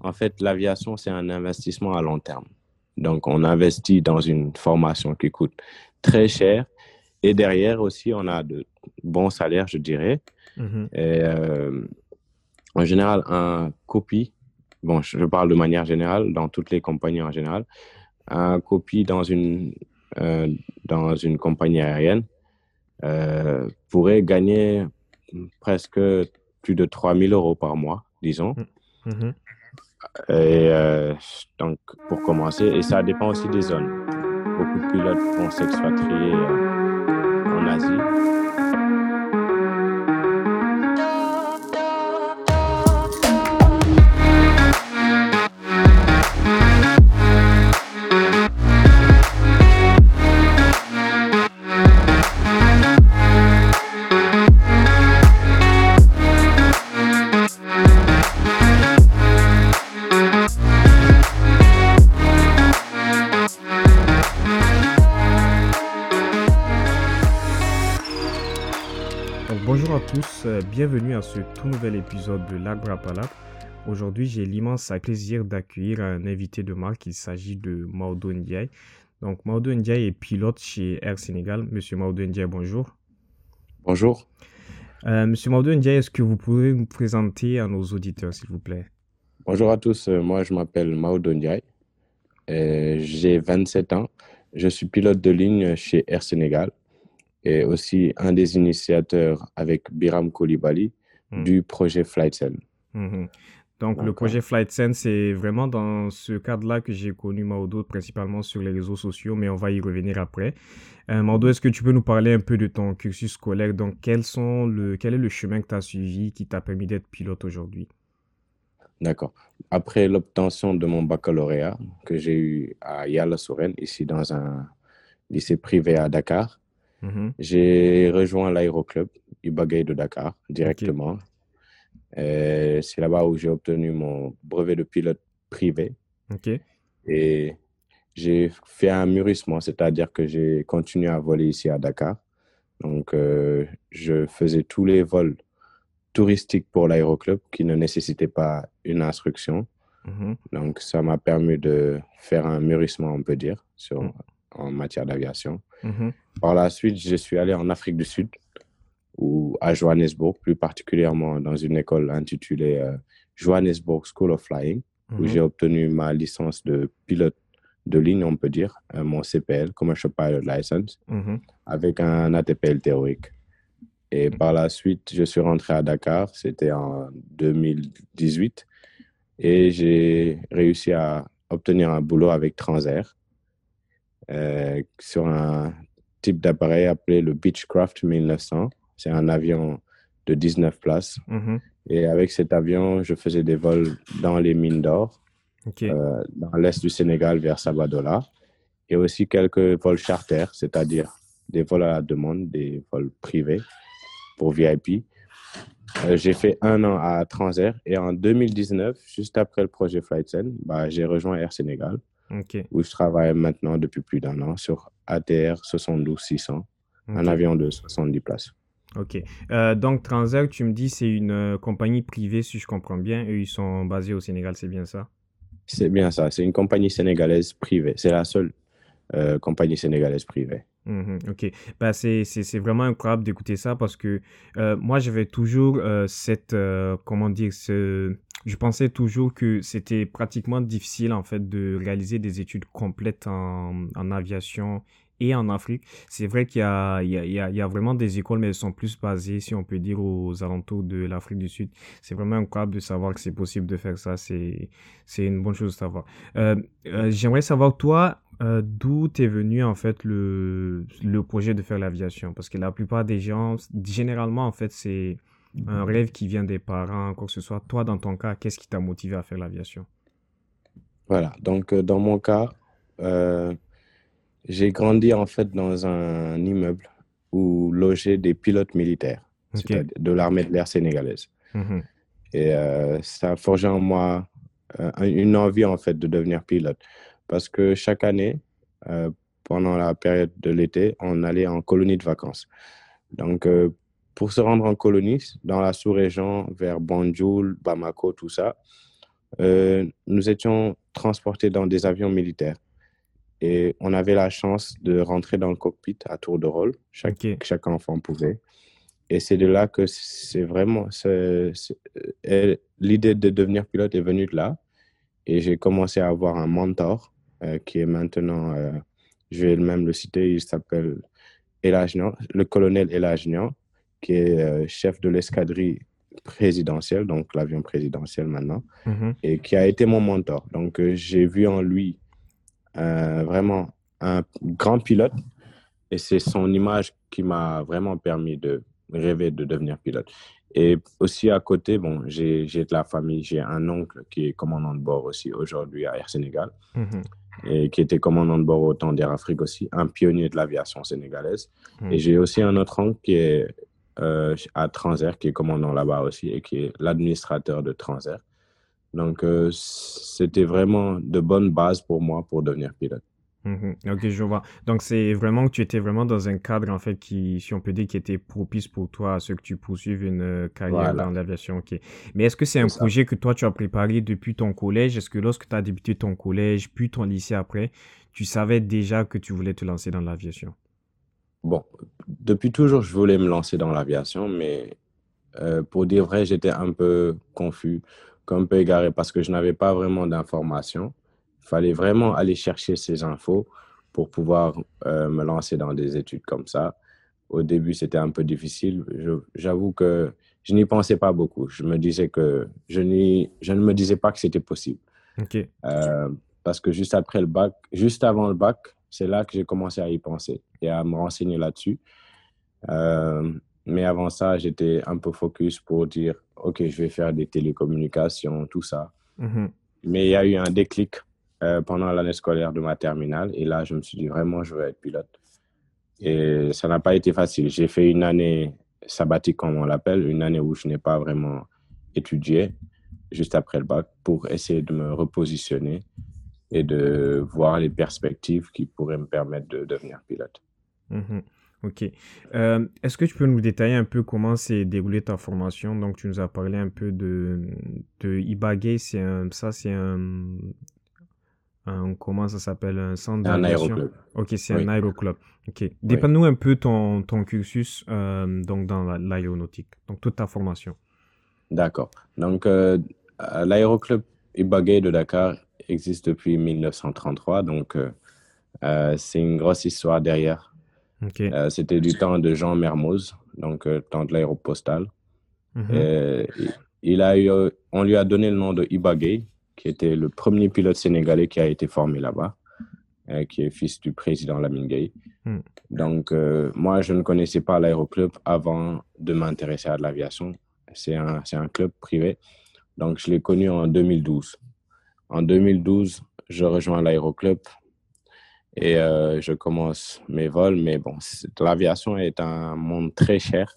En fait, l'aviation, c'est un investissement à long terme. Donc, on investit dans une formation qui coûte très cher. Et derrière aussi, on a de bons salaires, je dirais. Mhm. Et, euh, en général, un copie, bon, je parle de manière générale, dans toutes les compagnies en général, un copie dans une, euh, dans une compagnie aérienne euh, pourrait gagner presque plus de 3000 euros par mois, disons. Mhm. Et euh, donc, pour commencer, et ça dépend aussi des zones. Beaucoup de pilotes vont s'expatrier euh, en Asie. Bienvenue à ce tout nouvel épisode de Palabre. Aujourd'hui, j'ai l'immense plaisir d'accueillir un invité de marque. Il s'agit de Maudo Ndiaye. Donc, Maudo Ndiaye est pilote chez Air Sénégal. Monsieur Maudo Ndiaye, bonjour. Bonjour. Euh, Monsieur Maudo Ndiaye, est-ce que vous pouvez nous présenter à nos auditeurs, s'il vous plaît? Bonjour à tous, euh, moi je m'appelle Maudo Ndiaye. Euh, J'ai 27 ans. Je suis pilote de ligne chez Air Sénégal et aussi un des initiateurs avec Biram Koulibaly Hmm. du projet Flightcell. Mhm. Donc, le projet Flight Sense, c'est vraiment dans ce cadre-là que j'ai connu Maudo, principalement sur les réseaux sociaux, mais on va y revenir après. Euh, Maudo, est-ce que tu peux nous parler un peu de ton cursus scolaire? Donc, quels sont le, quel est le chemin que tu as suivi qui t'a permis d'être pilote aujourd'hui? D'accord. Après l'obtention de mon baccalauréat que j'ai eu à Yala Soren, ici dans un lycée privé à Dakar, Mhm. j'ai rejoint l'aéroclub Ibagaï de Dakar directement. Et C'est là-bas où j'ai obtenu mon brevet de pilote privé. Ok. Et j'ai fait un mûrissement, c'est-à-dire que j'ai continué à voler ici à Dakar. Donc, euh, je faisais tous les vols touristiques pour l'aéroclub qui ne nécessitaient pas une instruction. Mhm. Donc, ça m'a permis de faire un mûrissement, on peut dire, sur, Mm. En matière d'aviation. Mhm. Par la suite, je suis allé en Afrique du Sud, ou à Johannesburg, plus particulièrement dans une école intitulée euh, Johannesburg School of Flying où Mhm. j'ai obtenu ma licence de pilote de ligne, on peut dire, euh, mon CPL, Commercial Pilot License, Mhm. avec un ATPL théorique. Et par la suite, je suis rentré à Dakar, c'était en 2018, et j'ai réussi à obtenir un boulot avec Transair euh, sur un type d'appareil appelé le Beechcraft 1900. C'est un avion de 19 places. Mhm. Et avec cet avion, je faisais des vols dans les mines d'or, euh, dans l'est du Sénégal vers Sabadola, et aussi quelques vols charter, c'est-à-dire des vols à la demande, des vols privés pour VIP. Euh, j'ai fait un an à Transair et en 2019, juste après le projet Flightsen, bah, j'ai rejoint Air Sénégal Ok. où je travaille maintenant depuis plus d'un an sur ATR 72-600, un avion de 70 places. Ok. Euh, donc, Transair, tu me dis, c'est une euh, compagnie privée, si je comprends bien. Eux, ils sont basés au Sénégal, c'est bien ça? C'est bien ça, c'est une compagnie sénégalaise privée. C'est la seule euh, compagnie sénégalaise privée. Mhm, ok, bah, c'est, vraiment incroyable d'écouter ça parce que euh, moi j'avais toujours euh, cette, comment dire, ce... je pensais toujours que c'était pratiquement difficile en fait de réaliser des études complètes en, aviation et en Afrique. C'est vrai qu'il y a, il y a, il y a, vraiment des écoles, mais elles sont plus basées, si on peut dire, aux alentours de l'Afrique du Sud. C'est vraiment incroyable de savoir que c'est possible de faire ça. C'est, une bonne chose de savoir. Euh, euh, j'aimerais savoir, toi, euh, d'où t'es venu en fait le, le projet de faire l'aviation? Parce que la plupart des gens, généralement en fait, c'est un rêve qui vient des parents, quoi que ce soit. Toi, dans ton cas, qu'est-ce qui t'a motivé à faire l'aviation? Voilà, donc euh, dans mon cas, euh, j'ai grandi en fait dans un immeuble où logeaient des pilotes militaires, de l'armée de l'air sénégalaise. Mhm. Et euh, ça a forgé en moi euh, une envie en fait de devenir pilote. Parce que chaque année, pendant la période de l'été, on allait en colonie de vacances. Donc, euh, pour se rendre en colonie, dans la sous-région, vers Banjul, Bamako, tout ça, euh, nous étions transportés dans des avions militaires. Et on avait la chance de rentrer dans le cockpit à tour de rôle. Chaque, chaque enfant pouvait. Et c'est de là que c'est vraiment... L'idée de devenir pilote est venue de là. Et j'ai commencé à avoir un mentor euh, qui est maintenant, euh, je vais même le citer, il s'appelle le colonel Elagnan, qui est euh, chef de l'escadrille présidentielle, donc l'avion présidentiel maintenant, Mhm. et qui a été mon mentor. Donc euh, j'ai vu en lui euh, vraiment un grand pilote et c'est son image qui m'a vraiment permis de rêver de devenir pilote. Et aussi à côté, bon, j'ai de la famille, j'ai un oncle qui est commandant de bord aussi aujourd'hui à Air Sénégal Mhm. et qui était commandant de bord au temps d'Air Afrique aussi, un pionnier de l'aviation sénégalaise. Mhm. Et j'ai aussi un autre oncle qui est euh, à Transair, qui est commandant là-bas aussi et qui est l'administrateur de Transair. Donc, euh, c'était vraiment de bonnes bases pour moi pour devenir pilote. Mhm. Ok, je vois. Donc, c'est vraiment que tu étais vraiment dans un cadre, en fait, qui, si on peut dire, qui était propice pour toi à ce que tu poursuives une euh, carrière Voilà, dans l'aviation. Ok. Mais est-ce que c'est c'est un ça. projet que toi, tu as préparé depuis ton collège? Est-ce que lorsque tu as débuté ton collège, puis ton lycée après, tu savais déjà que tu voulais te lancer dans l'aviation? Bon, depuis toujours, je voulais me lancer dans l'aviation, mais euh, pour dire vrai, j'étais un peu confus, un peu égaré parce que je n'avais pas vraiment d'informations. Il fallait vraiment aller chercher ces infos pour pouvoir euh, me lancer dans des études comme ça. Au début, c'était un peu difficile. J'avoue que je n'y pensais pas beaucoup. Je me disais que je, je ne me disais pas que c'était possible. Euh, parce que juste après le bac, juste avant le bac, c'est là que j'ai commencé à y penser et à me renseigner là-dessus. Euh, mais avant ça, j'étais un peu focus pour dire, OK, je vais faire des télécommunications, tout ça. Mhm. Mais il y a eu un déclic euh, pendant l'année scolaire de ma terminale. Et là, je me suis dit, vraiment, je veux être pilote. Et ça n'a pas été facile. J'ai fait une année sabbatique, comme on l'appelle, une année où je n'ai pas vraiment étudié, juste après le bac, pour essayer de me repositionner et de voir les perspectives qui pourraient me permettre de devenir pilote. Mhm. Ok. Euh, est-ce que tu peux nous détailler un peu comment s'est déroulée ta formation? Donc, tu nous as parlé un peu de, de Ibagay, c'est un, ça, c'est un, un, comment ça s'appelle? Un centre Un aéroclub. Ok, c'est Oui. un aéroclub. Ok. Oui. Dépeins-nous un peu ton, ton cursus euh, donc dans la- l'aéronautique, donc toute ta formation. D'accord. Donc, euh, l'aéroclub Ibagay de Dakar existe depuis 1933. Donc, euh, euh, c'est une grosse histoire derrière. Euh, C'était du temps de Jean Mermoz, donc euh, temps de l'aéropostale. Il- il a eu, euh, on lui a donné le nom de Ibagay, qui était le premier pilote sénégalais qui a été formé là-bas, qui est fils du président Lamine Gueye. Mm. Donc, moi, je ne connaissais pas l'aéroclub avant de m'intéresser à l'aviation. C'est un, c'est un club privé. Donc, je l'ai connu en 2012. En 2012, je rejoins l'aéroclub et euh, je commence mes vols. Mais bon, l'aviation est un monde très cher.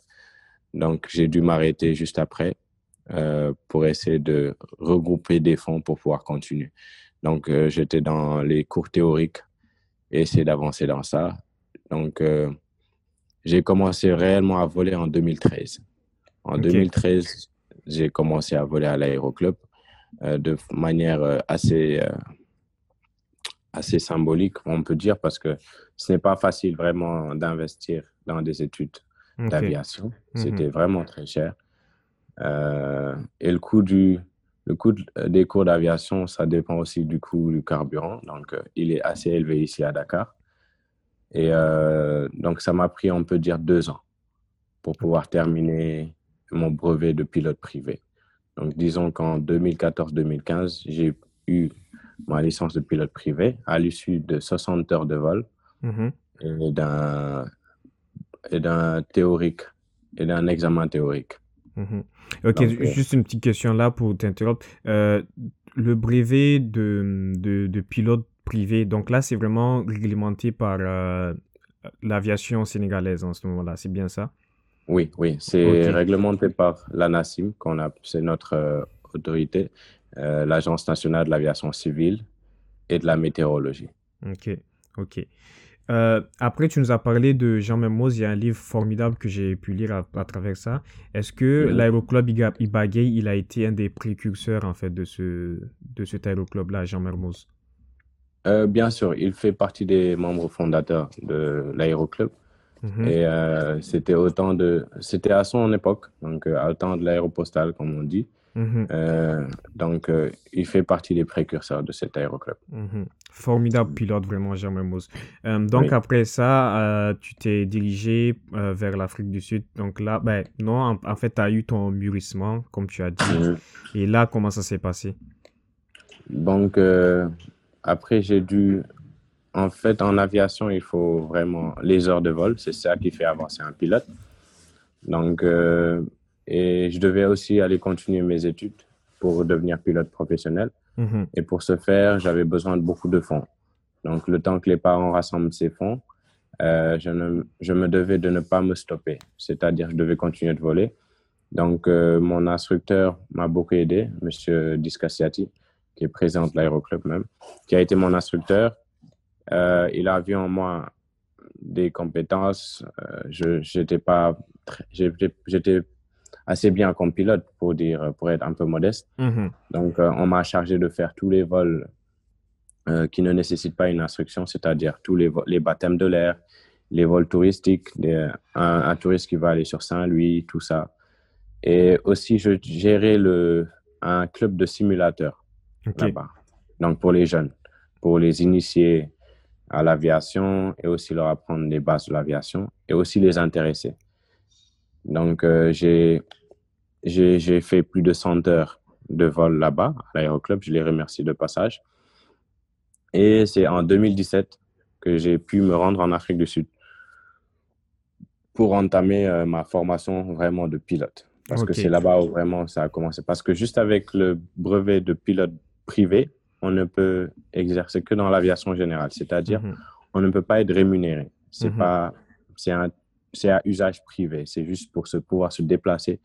Donc, j'ai dû m'arrêter juste après euh, pour essayer de regrouper des fonds pour pouvoir continuer. Donc, euh, j'étais dans les cours théoriques et essayer d'avancer dans ça. Donc, j'ai commencé réellement à voler en 2013. En Ok. 2013, j'ai commencé à voler à l'aéroclub de manière euh, assez, euh, assez symbolique, on peut dire, parce que ce n'est pas facile vraiment d'investir dans des études d'aviation. C'était vraiment très cher. Euh, et le coût, du, le coût de- des cours d'aviation, ça dépend aussi du coût du carburant. Donc, euh, il est assez élevé ici à Dakar. Et euh, donc, ça m'a pris, on peut dire, deux ans pour pouvoir terminer mon brevet de pilote privé. Donc, disons qu'en 2014-2015, j'ai eu ma licence de pilote privé à l'issue de 60 heures de vol Mhm. et d'un et d'un théorique et d'un examen théorique. Mhm. Ok, Donc, euh, juste une petite question là pour t'interrompre. Euh, le brevet de, de, de pilote privé, donc là, c'est vraiment réglementé par euh, l'aviation sénégalaise en ce moment-là, c'est bien ça? Oui, oui, c'est réglementé par l'ANACIM, qu'on a, c'est notre euh, autorité, euh, l'Agence nationale de l'aviation civile et de la météorologie. Ok, ok. Euh, après, tu nous as parlé de Jean Mermoz. Il y a un livre formidable que j'ai pu lire à, travers ça. Est-ce que l'aéroclub Ibagay, il a été un des précurseurs en fait de ce de cet aéroclub-là, Jean Mermoz? Euh, bien sûr, il fait partie des membres fondateurs de l'Aéroclub. Mhm, Et euh, c'était autant de, c'était à son époque, donc euh, à temps de l'aéropostale, comme on dit. mhm, Euh, donc, euh, il fait partie des précurseurs de cet aéroclub. mhm. Formidable pilote, vraiment, Mermoz. Euh, donc, Oui. après ça, tu t'es dirigé vers l'Afrique du Sud. Donc là, ben non, en, en fait, tu as eu ton mûrissement, comme tu as dit. Et là, comment ça s'est passé? Donc, après, j'ai dû, en fait, en aviation, il faut vraiment les heures de vol. C'est ça qui fait avancer un pilote. Donc, euh, et je devais aussi aller continuer mes études pour devenir pilote professionnel. Mhm, Et pour ce faire, j'avais besoin de beaucoup de fonds. Donc, le temps que les parents rassemblent ces fonds, euh, je, ne- je me devais de ne pas me stopper. C'est-à-dire, je devais continuer de voler. Donc, euh, mon instructeur m'a beaucoup aidé, Monsieur Discassiati, qui est président de l'aéroclub même, qui a été mon instructeur. Euh, il a vu en moi des compétences. Euh, je j'étais pas j'étais assez bien comme pilote pour dire pour être un peu modeste. mhm, Donc, euh, on m'a chargé de faire tous les vols qui ne nécessitent pas une instruction, c'est-à-dire tous les, les baptêmes de l'air, les vols touristiques, des- un, un touriste qui va aller sur Saint-Louis, tout ça. Et aussi, je gérais le, un club de simulateurs là-bas. Donc, pour les jeunes, pour les initier à l'aviation et aussi leur apprendre les bases de l'aviation et aussi les intéresser. Donc, euh, j'ai j'ai j'ai fait plus de 100 heures de vol là-bas, à l'aéroclub. Je les remercie de passage. Et c'est en 2017 que j'ai pu me rendre en Afrique du Sud pour entamer euh, ma formation vraiment de pilote. Parce que c'est là-bas où vraiment ça a commencé. Parce que juste avec le brevet de pilote privé, on ne peut exercer que dans l'aviation générale. C'est-à-dire, Mhm, on ne peut pas être rémunéré. C'est Mhm. pas, c'est un, c'est à usage privé. C'est juste pour se pouvoir se déplacer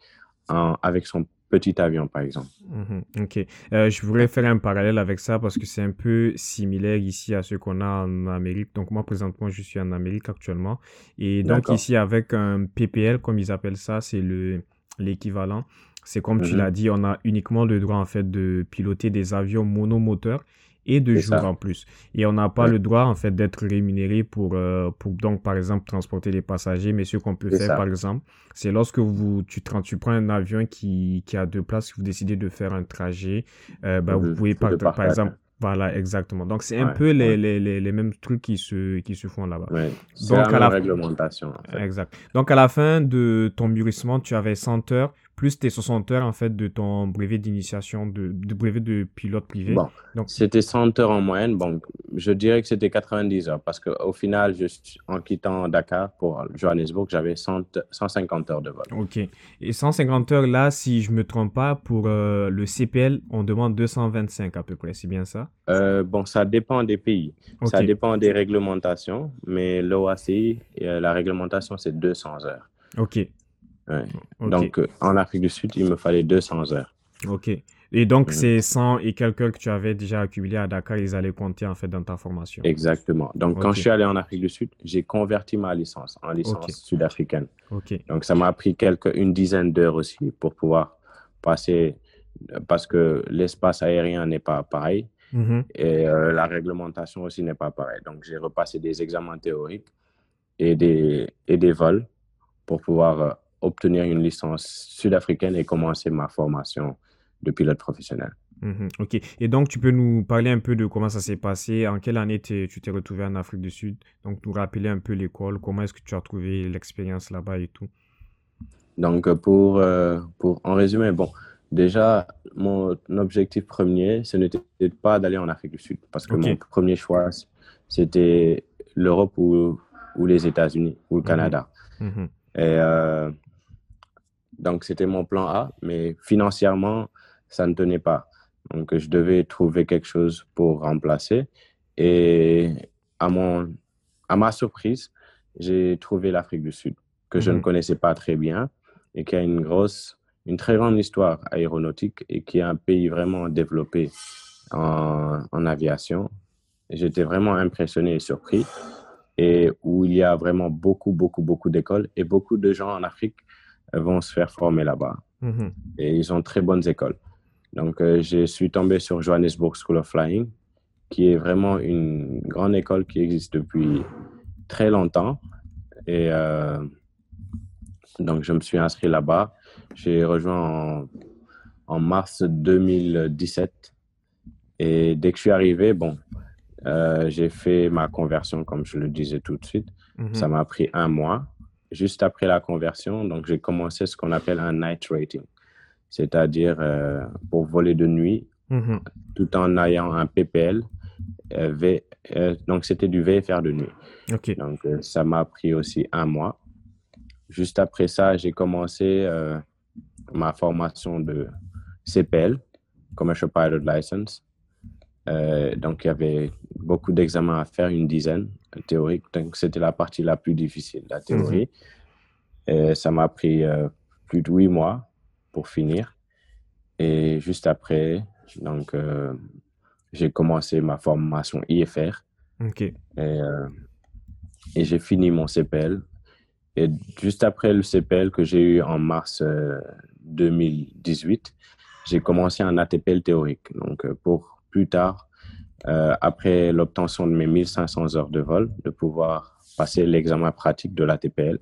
en- avec son petit avion, par exemple. mhm, Ok. Euh, je voudrais faire un parallèle avec ça parce que c'est un peu similaire ici à ce qu'on a en Amérique. Donc moi, présentement, je suis en Amérique actuellement. Et donc ici, avec un PPL, comme ils appellent ça, c'est le l'équivalent. C'est comme tu Mhm. l'as dit, on a uniquement le droit en fait de piloter des avions monomoteurs et de ça. en plus. Et on n'a pas Ouais. le droit en fait d'être rémunéré pour, euh, pour donc par exemple transporter les passagers. Mais ce qu'on peut faire ça. par exemple, c'est lorsque vous tu, prends un avion qui, qui a deux places, vous décidez de faire un trajet, euh, bah, vous Mhm. pouvez par, par exemple, voilà exactement. Donc c'est un peu les, ouais. les, les, les mêmes trucs qui se, qui se font là-bas. Ouais. Donc, la à même la- réglementation, en fait. Exact. Donc, à la fin de ton mûrissement, tu avais 100 heures, plus tes 60 heures, en fait, de ton brevet d'initiation, de, de brevet de pilote privé. Bon, Donc- c'était 100 heures en moyenne. Bon, je dirais que c'était 90 heures parce qu'au final, suis- en quittant Dakar pour Johannesburg, j'avais 100 150 heures de vol. Ok. Et 150 heures, là, si je me trompe pas, pour euh, le CPL, on demande 225 à peu près, c'est bien ça? Euh, bon, ça dépend des pays. Ça dépend des réglementations, mais l'OACI, euh, la réglementation, c'est 200 heures. Ok. Ouais. Donc, euh, en Afrique du Sud, il me fallait 200 heures. Ok. Et donc, ces 100 et quelques que tu avais déjà accumulées à Dakar, ils allaient compter, en fait, dans ta formation. Exactement. Donc, quand je suis allé en Afrique du Sud, j'ai converti ma licence en licence sud-africaine. Ok. Donc, ça m'a pris quelques, une dizaine d'heures aussi pour pouvoir passer, parce que l'espace aérien n'est pas pareil Mhm. et euh, la réglementation aussi n'est pas pareille. Donc, j'ai repassé des examens théoriques et des, et des vols pour pouvoir euh, obtenir une licence sud-africaine et commencer ma formation de pilote professionnel. Mhm. Ok. Et donc, tu peux nous parler un peu de comment ça s'est passé, en quelle année tu t'es retrouvé en Afrique du Sud, donc nous rappeler un peu l'école, comment est-ce que tu as trouvé l'expérience là-bas et tout? Donc, euh, pour, euh, pour en résumé, bon, déjà, mon objectif premier, ce n'était pas d'aller en Afrique du Sud, parce que mon premier choix, c'était l'Europe ou, ou les États-Unis ou le Mhm. Canada. Mhm. Et euh, donc, c'était mon plan A, mais financièrement, ça ne tenait pas. Donc, je devais trouver quelque chose pour remplacer. Et à, mon, à ma surprise, j'ai trouvé l'Afrique du Sud, que je ne Mhm. connaissais pas très bien et qui a une grosse, une très grande histoire aéronautique et qui est un pays vraiment développé en, en aviation. J'étais vraiment impressionné et surpris. Et où il y a vraiment beaucoup, beaucoup, beaucoup d'écoles et beaucoup de gens en Afrique vont se faire former là-bas. Mhm. Et ils ont très bonnes écoles. Donc, euh, je suis tombé sur Johannesburg School of Flying, qui est vraiment une grande école qui existe depuis très longtemps. Et euh, donc, je me suis inscrit là-bas. J'ai rejoint en, en, mars 2017. Et dès que je suis arrivé, bon, euh, j'ai fait ma conversion, comme je le disais tout de suite. Ça m'a pris un mois. Juste après la conversion, donc j'ai commencé ce qu'on appelle un night rating, c'est-à-dire euh, pour voler de nuit, Mhm. tout en ayant un PPL. euh, V- donc c'était du VFR de nuit. Donc ça m'a pris aussi un mois. Juste après ça, j'ai commencé ma formation de CPL, Commercial Pilot License. Euh, donc il y avait beaucoup d'examens à faire, une dizaine théorique. Donc c'était la partie la plus difficile, la théorie. Et ça m'a pris euh, plus de huit mois pour finir. Et juste après, donc euh, j'ai commencé ma formation IFR Ok. et, euh, et j'ai fini mon CPL. Et juste après le CPL que j'ai eu en mars euh, 2018, j'ai commencé un ATPL théorique. Donc, euh, pour plus tard, euh, après l'obtention de mes 1500 heures de vol, de pouvoir passer l'examen pratique de l'ATPL,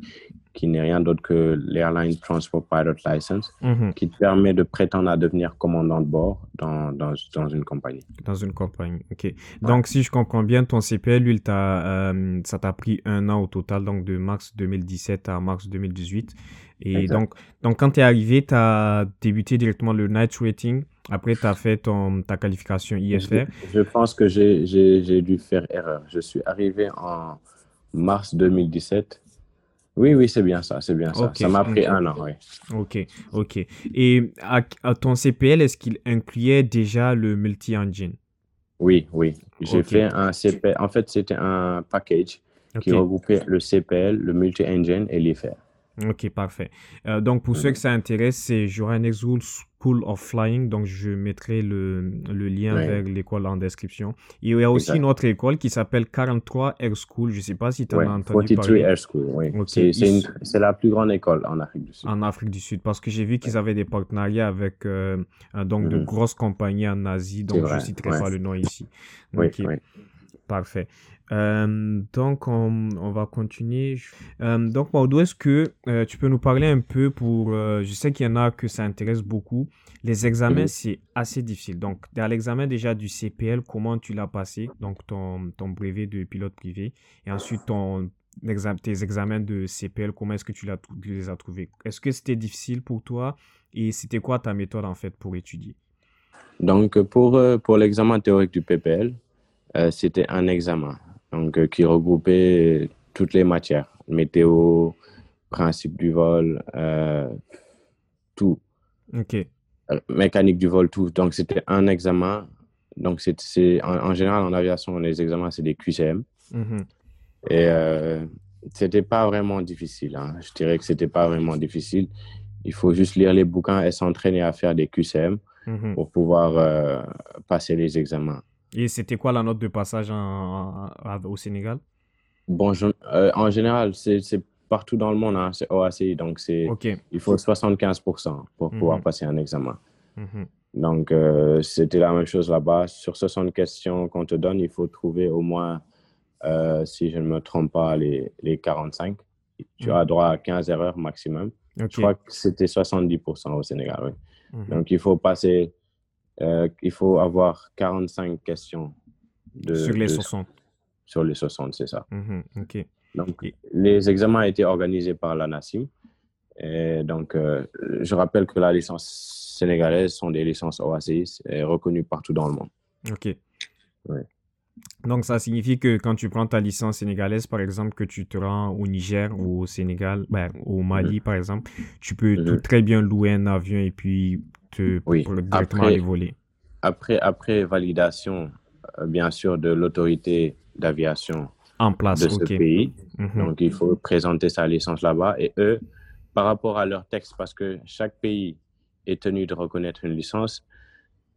qui n'est rien d'autre que l'Airline Transport Pilot License, Mhm. qui te permet de prétendre à devenir commandant de bord dans, dans, dans une compagnie. Dans une compagnie. Ok. Donc, si je comprends bien, ton CPL, lui, euh, ça t'a pris un an au total, donc de mars 2017 à mars 2018. Et donc, donc, quand tu es arrivé, tu as débuté directement le night rating. Après, tu as fait ton, ta qualification IFR. Je, je pense que j'ai- dû faire erreur. Je suis arrivé en mars 2017. Oui, oui, c'est bien ça, c'est bien ça. Ça m'a pris un an, oui. Ok, ok. Et à, à ton CPL, est-ce qu'il incluait déjà le multi-engine? Oui, oui. J'ai fait un CPL. En fait, c'était un package qui regroupait le CPL, le multi-engine et l'IFR. Ok, parfait. Euh, donc, pour ceux que ça intéresse, c'est Johannesburg School of Flying. Donc, je mettrai le, le lien Ouais. vers l'école en description. Il y a aussi Exact. une autre école qui s'appelle 43 Air School. Je ne sais pas si tu en Ouais, as entendu 43 parler Air School, oui. Ok. C'est la plus grande école en Afrique du Sud. en Afrique du Sud. Parce que j'ai vu qu'ils avaient des partenariats avec euh, euh, donc de Mhm. grosses compagnies en Asie. Donc, je ne citerai pas le nom ici. Oui, Ok. oui. Parfait. Euh, donc, on, on va continuer. Euh, donc, Maudo, est-ce que euh, tu peux nous parler un peu pour... je sais qu'il y en a que ça intéresse beaucoup. Les examens, Mhm. c'est assez difficile. Donc, dans l'examen déjà du CPL, comment tu l'as passé? Donc, ton, ton brevet de pilote privé. Et ensuite, ton, exa- tes examens de CPL, comment est-ce que tu, les as trouvés? Est-ce que c'était difficile pour toi? Et c'était quoi ta méthode, en fait, pour étudier? Donc, pour, pour l'examen théorique du PPL, c'était un examen donc, euh, qui regroupait toutes les matières, météo, principe du vol, euh, tout, Ok. Euh, mécanique du vol, tout. Donc, c'était un examen. Donc, c'est, en, en général, en aviation, les examens, c'est des QCM. Mhm. Et euh, c'était pas vraiment difficile. hein. Je dirais que c'était pas vraiment difficile. Il faut juste lire les bouquins et s'entraîner à faire des QCM Mhm. pour pouvoir euh, passer les examens. Et c'était quoi la note de passage en- en- en- au Sénégal? Bon, je- euh, en général, c'est partout dans le monde, hein, c'est OACI, donc c'est, Ok. il faut 75% pour pouvoir Mhm. passer un examen. Mhm. Donc, euh, c'était la même chose là-bas. Sur 60 questions qu'on te donne, il faut trouver au moins, euh, si je ne me trompe pas, les, les 45. Tu Mhm. as droit à 15 erreurs maximum. Je crois que c'était 70% au Sénégal, oui. Donc, il faut passer, euh, il faut avoir 45 questions de, Sur les de- 60. sur les 60, c'est ça. Mhm. Ok. Donc, Et- les examens étaient organisés par la NACIM. Et donc, euh, je rappelle que la licence sénégalaise sont des licences OACI et reconnues partout dans le monde. Ok. Donc, ça signifie que quand tu prends ta licence sénégalaise, par exemple, que tu te rends au Niger ou au Sénégal, ben, au Mali, par exemple, tu peux Mhm. tout très bien louer un avion et puis Oui. pour directement Après- aller voler. Après, après validation, euh, bien sûr, de l'autorité d'aviation En place, de ce pays, Mhm. donc il faut présenter sa licence là-bas. Et eux, par rapport à leur texte, parce que chaque pays est tenu de reconnaître une licence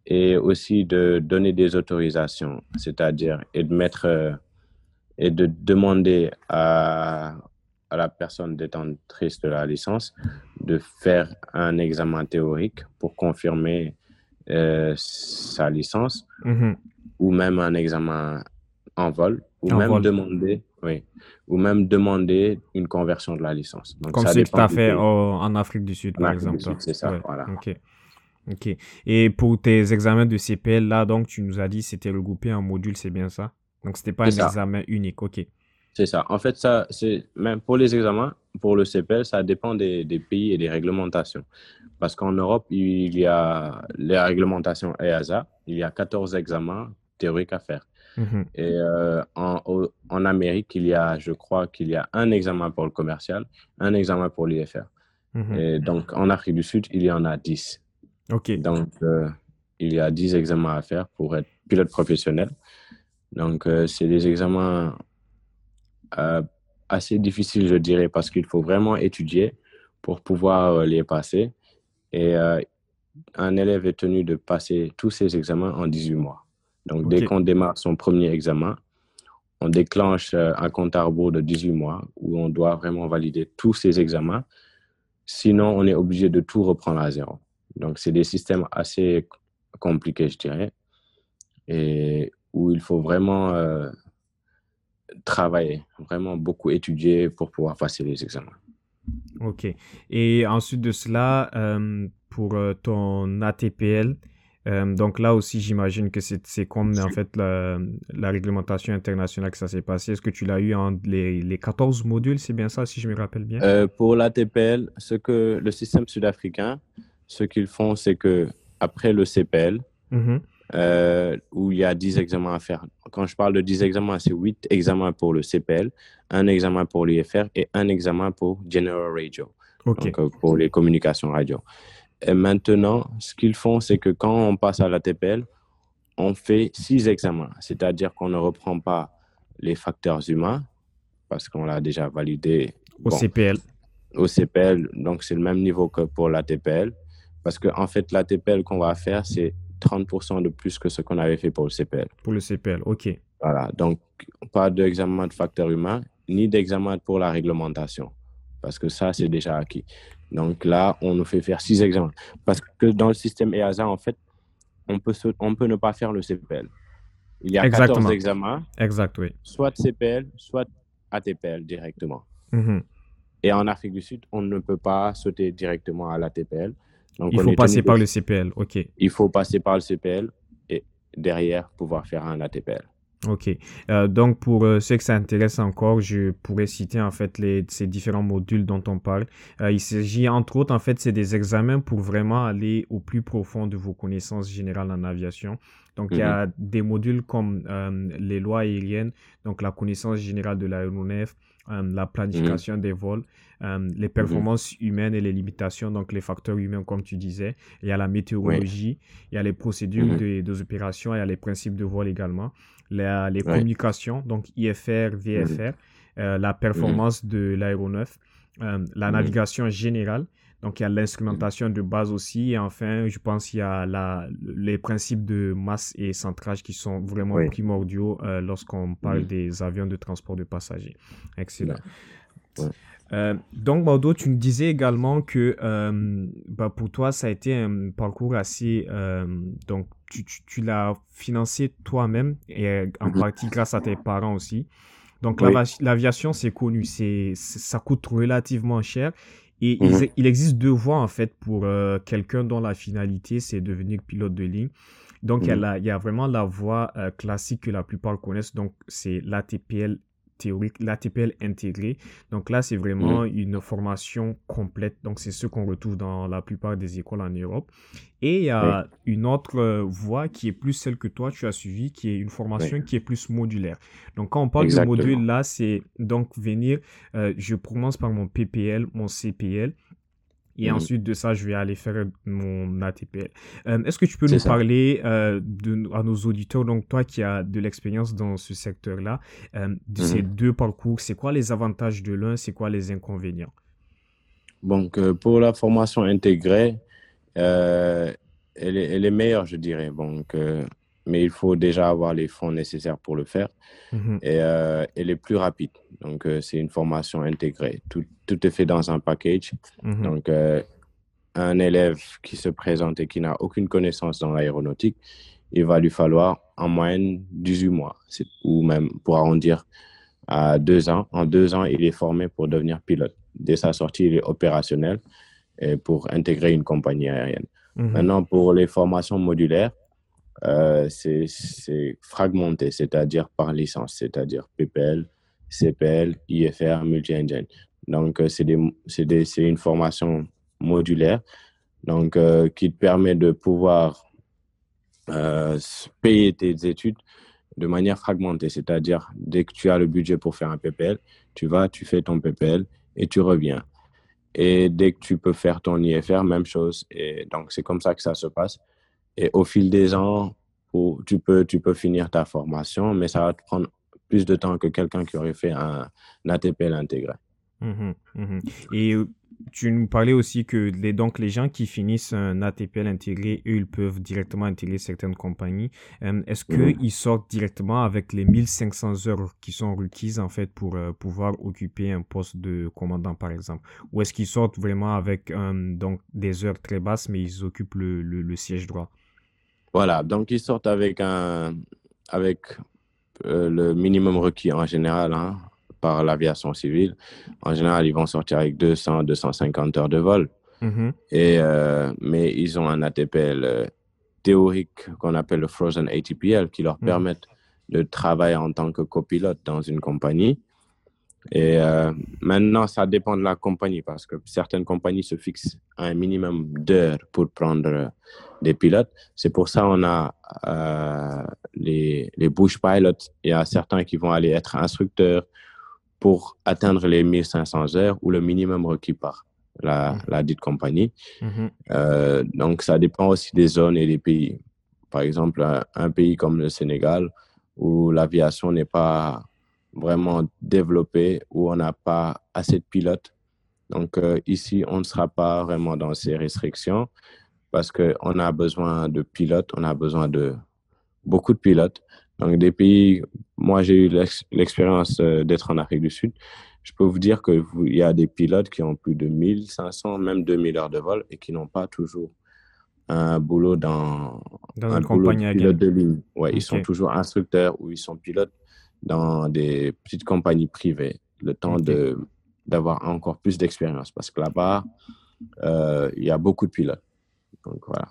et aussi de donner des autorisations, c'est-à-dire et de mettre euh, et de demander à, à la personne détentrice de la licence de faire un examen théorique pour confirmer euh, sa licence Mhm. ou même un examen en vol ou En même vol. demander oui ou même demander une conversion de la licence. Donc Comme ce que tu as fait au- en Afrique du Sud, En par Afrique exemple. C'est ça, Ouais, voilà. Ok. Ok. Et pour tes examens de CPL, là, donc, tu nous as dit c'était regroupé en modules, c'est bien ça? Donc, c'était pas un ça. examen unique. Ok. C'est ça. En fait, ça, c'est même pour les examens, pour le CPL, ça dépend des, des pays et des réglementations. Parce qu'en Europe, il y a les réglementations EASA, il y a 14 examens théoriques à faire. Mhm. Et euh, en, au- en Amérique, il y a, je crois qu'il y a un examen pour le commercial, un examen pour l'IFR. Mhm. Et donc, en Afrique du Sud, il y en a 10. Ok. Donc, euh, il y a 10 examens à faire pour être pilote professionnel. Donc, euh, c'est des examens euh, assez difficiles, je dirais, parce qu'il faut vraiment étudier pour pouvoir euh, les passer. Et euh, un élève est tenu de passer tous ces examens en 18 mois. Donc, dès qu'on démarre son premier examen, on déclenche euh, un compte à rebours de 18 mois où on doit vraiment valider tous ces examens. Sinon, on est obligé de tout reprendre à zéro. Donc, c'est des systèmes assez compliqués, je dirais, et où il faut vraiment euh, travailler, vraiment beaucoup étudier pour pouvoir passer les examens. Ok. Et ensuite de cela, euh, pour euh, ton ATPL, euh, donc là aussi, j'imagine que c'est comme en fait la, la réglementation internationale que ça s'est passé. Est-ce que tu l'as eu en les, les 14 modules, c'est bien ça, si je me rappelle bien? Euh, pour l'ATPL, ce que le système sud-africain, ce qu'ils font, c'est que après le CPL, Mhm. Euh, où il y a 10 examens à faire. Quand je parle de 10 examens, c'est 8 examens pour le CPL, un examen pour l'IFR et un examen pour General Radio, donc euh, pour les communications radio. Et maintenant, ce qu'ils font, c'est que quand on passe à la TPL, on fait 6 examens, c'est-à-dire qu'on ne reprend pas les facteurs humains, parce qu'on l'a déjà validé Au bon, CPL. au CPL, donc c'est le même niveau que pour la TPL, parce qu'en en fait, la TPL qu'on va faire, c'est 30% de plus que ce qu'on avait fait pour le CPL. Pour le CPL, ok. Voilà, donc pas d'examen de facteur humain, ni d'examen pour la réglementation, parce que ça, c'est déjà acquis. Donc là, on nous fait faire six examens. Parce que dans le système EASA, en fait, on peut, se- on peut ne pas faire le CPL. Il y a 14 Exactement. examens, Exact, oui. soit CPL, soit ATPL directement. Mhm. Et en Afrique du Sud, on ne peut pas sauter directement à l'ATPL. Donc, Il faut passer par le CPL, ok. Il faut passer par le CPL et derrière pouvoir faire un ATPL. Ok. Euh, donc, pour euh, ceux que ça intéresse encore, je pourrais citer en fait les, ces différents modules dont on parle. Euh, il s'agit entre autres, en fait, c'est des examens pour vraiment aller au plus profond de vos connaissances générales en aviation. Donc, il y a des modules comme euh, les lois aériennes, donc la connaissance générale de l'aéronef, la planification des vols, euh, les performances humaines et les limitations, donc les facteurs humains, comme tu disais. Il y a la météorologie, il y a les procédures Mhm. des, des opérations, il y a les principes de vol également. La- les communications, donc IFR, VFR, euh, la performance de l'aéronef, euh, la Mhm. navigation générale, donc il y a l'instrumentation de base aussi, et enfin, je pense qu'il y a la, les principes de masse et centrage qui sont vraiment Oui. primordiaux euh, lorsqu'on parle Mhm. des avions de transport de passagers. Excellent. Euh, donc, Bordeaux, tu me disais également que euh, bah, pour toi, ça a été un parcours assez... euh, donc, tu, tu, tu l'as financé toi-même et en Mhm. partie grâce à tes parents aussi. Donc, Oui. l'aviation, c'est connu, c'est- ça coûte relativement cher. Et Mhm. il, il existe deux voies, en fait, pour euh, quelqu'un dont la finalité, c'est devenir pilote de ligne. Donc, il y a y a vraiment la voie euh, classique que la plupart connaissent. Donc, c'est l'ATPL théorique, l'ATPL intégré. Donc là, c'est vraiment une formation complète. Donc, c'est ce qu'on retrouve dans la plupart des écoles en Europe. Et il y a une autre euh, voie qui est plus celle que toi, tu as suivie, qui est une formation qui est plus modulaire. Donc, quand on parle Exactement. de module, là, c'est donc venir, euh, je commence par mon PPL, mon CPL. Et Mhm. ensuite de ça, je vais aller faire mon ATPL. Euh, Est-ce que tu peux nous ça. parler euh, de, à nos auditeurs, donc toi qui as de l'expérience dans ce secteur-là, euh, de ces Mhm. deux parcours, c'est quoi les avantages de l'un, c'est quoi les inconvénients? Donc, euh, pour la formation intégrée, elle, est, elle est meilleure, je dirais. Donc, mais il faut déjà avoir les fonds nécessaires pour le faire Mhm. et euh, elle est plus rapide. Donc, euh, c'est une formation intégrée. Tout, tout est fait dans un package. Mhm. Donc, euh, un élève qui se présente et qui n'a aucune connaissance dans l'aéronautique, il va lui falloir en moyenne 18 mois, ou même pour arrondir à deux ans. En deux ans, il est formé pour devenir pilote. Dès sa sortie, il est opérationnel et pour intégrer une compagnie aérienne. Mhm. Maintenant, pour les formations modulaires, euh, c'est fragmenté, c'est-à-dire par licence, c'est-à-dire PPL, CPL, IFR, multi-engine. Donc, euh, c'est une formation modulaire donc, euh, qui te permet de pouvoir payer tes études de manière fragmentée, c'est-à-dire dès que tu as le budget pour faire un PPL, tu vas, tu fais ton PPL et tu reviens. Et dès que tu peux faire ton IFR, même chose. Et donc, c'est comme ça que ça se passe. Et au fil des ans, où tu peux, tu peux finir ta formation, mais ça va te prendre plus de temps que quelqu'un qui aurait fait un, un ATPL intégré. Mhm, mhm. Et euh, tu nous parlais aussi que les, donc les gens qui finissent un ATPL intégré, eux, ils peuvent directement intégrer certaines compagnies. Euh, Est-ce qu'ils sortent directement avec les 1500 heures qui sont requises en fait pour euh, pouvoir occuper un poste de commandant par exemple? Ou est-ce qu'ils sortent vraiment avec euh, donc des heures très basses mais ils occupent le, le, le siège droit? Voilà, donc ils sortent avec, un, avec euh, le minimum requis en général hein, par l'aviation civile. En général, ils vont sortir avec 200, 250 heures de vol. Mhm, Et, euh, mais ils ont un ATPL euh, théorique qu'on appelle le Frozen ATPL qui leur Mhm. permet de travailler en tant que copilote dans une compagnie. Et euh, maintenant, ça dépend de la compagnie parce que certaines compagnies se fixent un minimum d'heures pour prendre euh, des pilotes. C'est pour ça qu'on a euh, les, les bush pilots. Il y a certains qui vont aller être instructeurs pour atteindre les 1500 heures ou le minimum requis par la, Mhm. la dite compagnie. mhm, Euh, donc, ça dépend aussi des zones et des pays. Par exemple, un, un pays comme le Sénégal, où l'aviation n'est pas vraiment développée, où on n'a pas assez de pilotes. Donc, euh, ici, on ne sera pas vraiment dans ces restrictions parce qu'on a besoin de pilotes, on a besoin de beaucoup de pilotes. Donc, des pays, moi, j'ai eu l'ex- l'expérience euh, d'être en Afrique du Sud. Je peux vous dire qu'il y a des pilotes qui ont plus de 1500, même 2000 heures de vol et qui n'ont pas toujours un boulot dans Dans un une boulot compagnie de pilote de ligne. Ouais, ils sont toujours instructeurs ou ils sont pilotes dans des petites compagnies privées, le temps de d'avoir encore plus d'expérience parce que là-bas, euh, il y a beaucoup de pilotes. Donc voilà.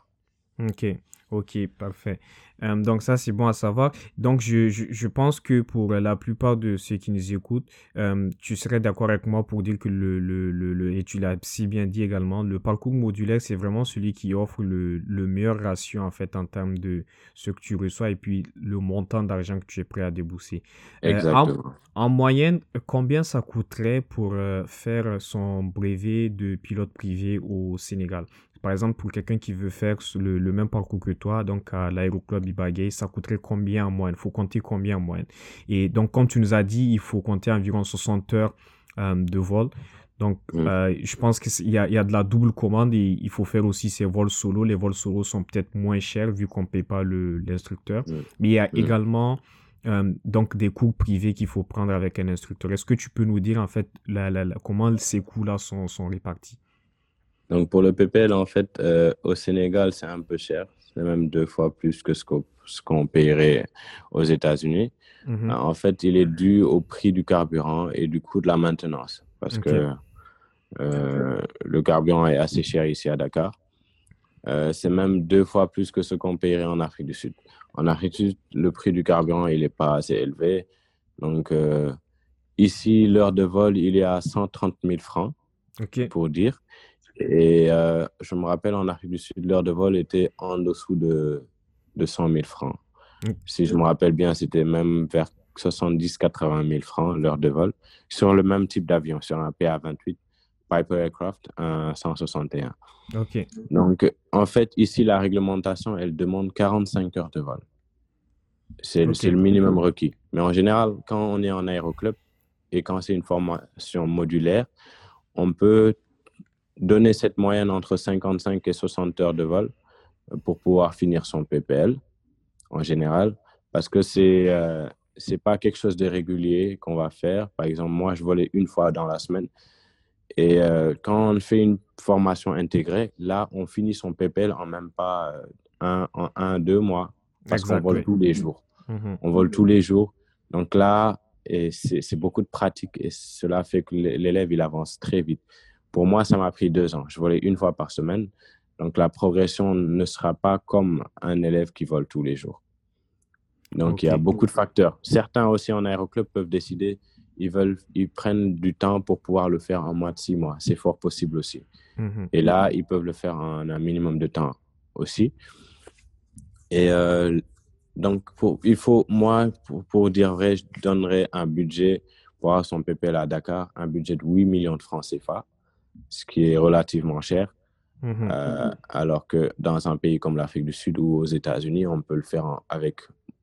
Ok, ok, parfait. Euh, donc ça, c'est bon à savoir. Donc je, je, je pense que pour la plupart de ceux qui nous écoutent, euh, tu serais d'accord avec moi pour dire que le, le, le, le- et tu l'as si bien dit également, le parcours modulaire, c'est vraiment celui qui offre le, le meilleur ratio en fait en termes de ce que tu reçois et puis le montant d'argent que tu es prêt à débourser. Euh, en, Exactement. en moyenne, combien ça coûterait pour faire son brevet de pilote privé au Sénégal? Par exemple, pour quelqu'un qui veut faire le, le même parcours que toi, donc à l'aéroclub Ibagay, ça coûterait combien en moyenne? Il faut compter combien en moyenne? Et donc, comme tu nous as dit, il faut compter environ 60 heures euh, de vol. Donc, Mm. euh, je pense qu'il y a, il y a de la double commande et il faut faire aussi ces vols solo. Les vols solo sont peut-être moins chers vu qu'on ne paye pas l'instructeur. Mm. Mais il y a Mm. également euh, donc des cours privés qu'il faut prendre avec un instructeur. Est-ce que tu peux nous dire en fait la, la- la- comment ces coûts-là sont, sont répartis? Donc pour le PPL, en fait, euh, au Sénégal, c'est un peu cher. C'est même deux fois plus que ce qu'on qu'on paierait aux États-Unis. Mhm. En fait, il est dû au prix du carburant et du coût de la maintenance. Parce que euh, le carburant est assez cher ici à Dakar. Euh, c'est même deux fois plus que ce qu'on paierait en Afrique du Sud. En Afrique du Sud, le prix du carburant, il n'est pas assez élevé. Donc, euh, ici, l'heure de vol, il est à 130 000 francs, pour dire. Et euh, je me rappelle, en Afrique du Sud, l'heure de vol était en dessous de, de 100 000 francs. Mm. Si je me rappelle bien, c'était même vers 70-80 000 francs l'heure de vol sur le même type d'avion, sur un PA-28 Piper Aircraft, un 161. Ok. Donc, en fait, ici, la réglementation, elle demande 45 heures de vol. C'est le minimum requis. Mais en général, quand on est en aéroclub et quand c'est une formation modulaire, on peut donner cette moyenne entre 55 et 60 heures de vol euh, pour pouvoir finir son PPL. en général parce que c'est euh, c'est pas quelque chose de régulier qu'on va faire. Par exemple, moi, je volais une fois dans la semaine. Et euh, quand on fait une formation intégrée, là, on finit son PPL en même pas euh, un, en un, deux mois. Parce qu'on vole tous les jours. Mhm. On vole tous les jours. Donc là, c'est beaucoup de pratique et cela fait que l'élève, il avance très vite. Pour moi, ça m'a pris deux ans. Je volais une fois par semaine. Donc la progression ne sera pas comme un élève qui vole tous les jours. Donc, il y a beaucoup de facteurs. Certains aussi en aéroclub peuvent décider, ils, veulent, ils prennent du temps pour pouvoir le faire en moins de six mois. C'est fort possible aussi. Mhm. Et là, ils peuvent le faire en un minimum de temps aussi. Et euh, donc, il faut, moi, pour, dire vrai, je donnerais un budget pour avoir son PPL à Dakar, un budget de 8 millions de francs CFA, ce qui est relativement cher. Mhm. Euh, alors que dans un pays comme l'Afrique du Sud ou aux États-Unis, on peut le faire avec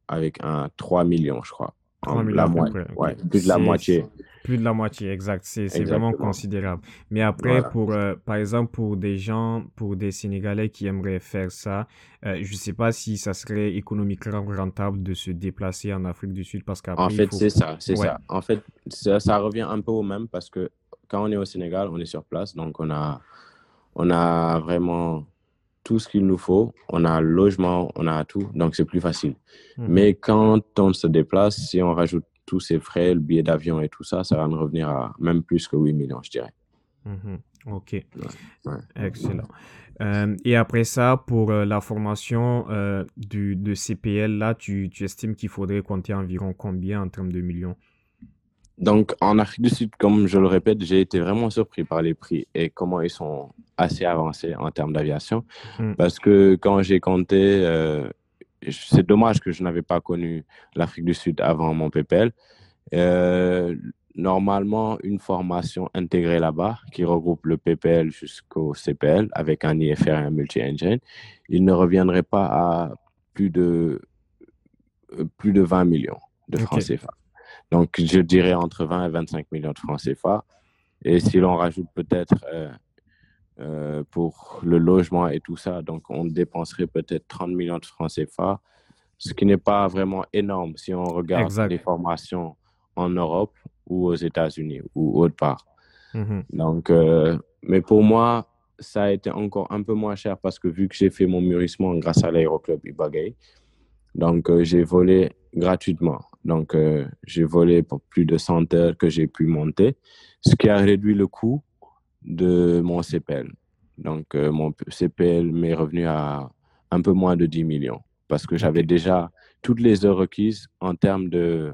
avec un 3 millions, je crois. 3 millions, ouais, plus de la moitié. Plus de la moitié, exact. C'est vraiment considérable. Mais après, pour, euh, par exemple, pour des gens, pour des Sénégalais qui aimeraient faire ça, euh, je ne sais pas si ça serait économiquement rentable de se déplacer en Afrique du Sud parce qu'après. En fait, c'est ça, c'est ça. En fait, ça, ça, revient un peu au même parce que quand on est au Sénégal, on est sur place, donc on a, on a vraiment tout ce qu'il nous faut. On a logement, on a tout, donc c'est plus facile. Mhm. Mais quand on se déplace, si on rajoute tous ces frais, le billet d'avion et tout ça, ça va nous revenir à même plus que 8 millions, je dirais. Mhm. Ok. Excellent. Euh, et après ça, pour euh, la formation euh, du, de CPL, là, tu, tu estimes qu'il faudrait compter environ combien en termes de millions? Donc, en Afrique du Sud, comme je le répète, j'ai été vraiment surpris par les prix et comment ils sont assez avancés en termes d'aviation. Mm. Parce que quand j'ai compté, euh, c'est dommage que je n'avais pas connu l'Afrique du Sud avant mon PPL. Euh, normalement, une formation intégrée là-bas qui regroupe le PPL jusqu'au CPL avec un IFR et un multi-engine, il ne reviendrait pas à plus de, euh, plus de 20 millions de francs CFA. Donc, je dirais entre 20 et 25 millions de francs CFA. Et si l'on rajoute peut-être euh, euh, pour le logement et tout ça, donc on dépenserait peut-être 30 millions de francs CFA, ce qui n'est pas vraiment énorme si on regarde les formations en Europe ou aux États-Unis ou autre part. Mm-hmm. Donc, euh, mais pour moi, ça a été encore un peu moins cher parce que vu que j'ai fait mon mûrissement grâce à l'aéroclub Ibagay, donc j'ai volé gratuitement. Donc, euh, j'ai volé pour plus de 100 heures que j'ai pu monter, ce qui a réduit le coût de mon CPL. Donc, euh, mon CPL m'est revenu à un peu moins de 10 millions parce que j'avais déjà toutes les heures requises en termes de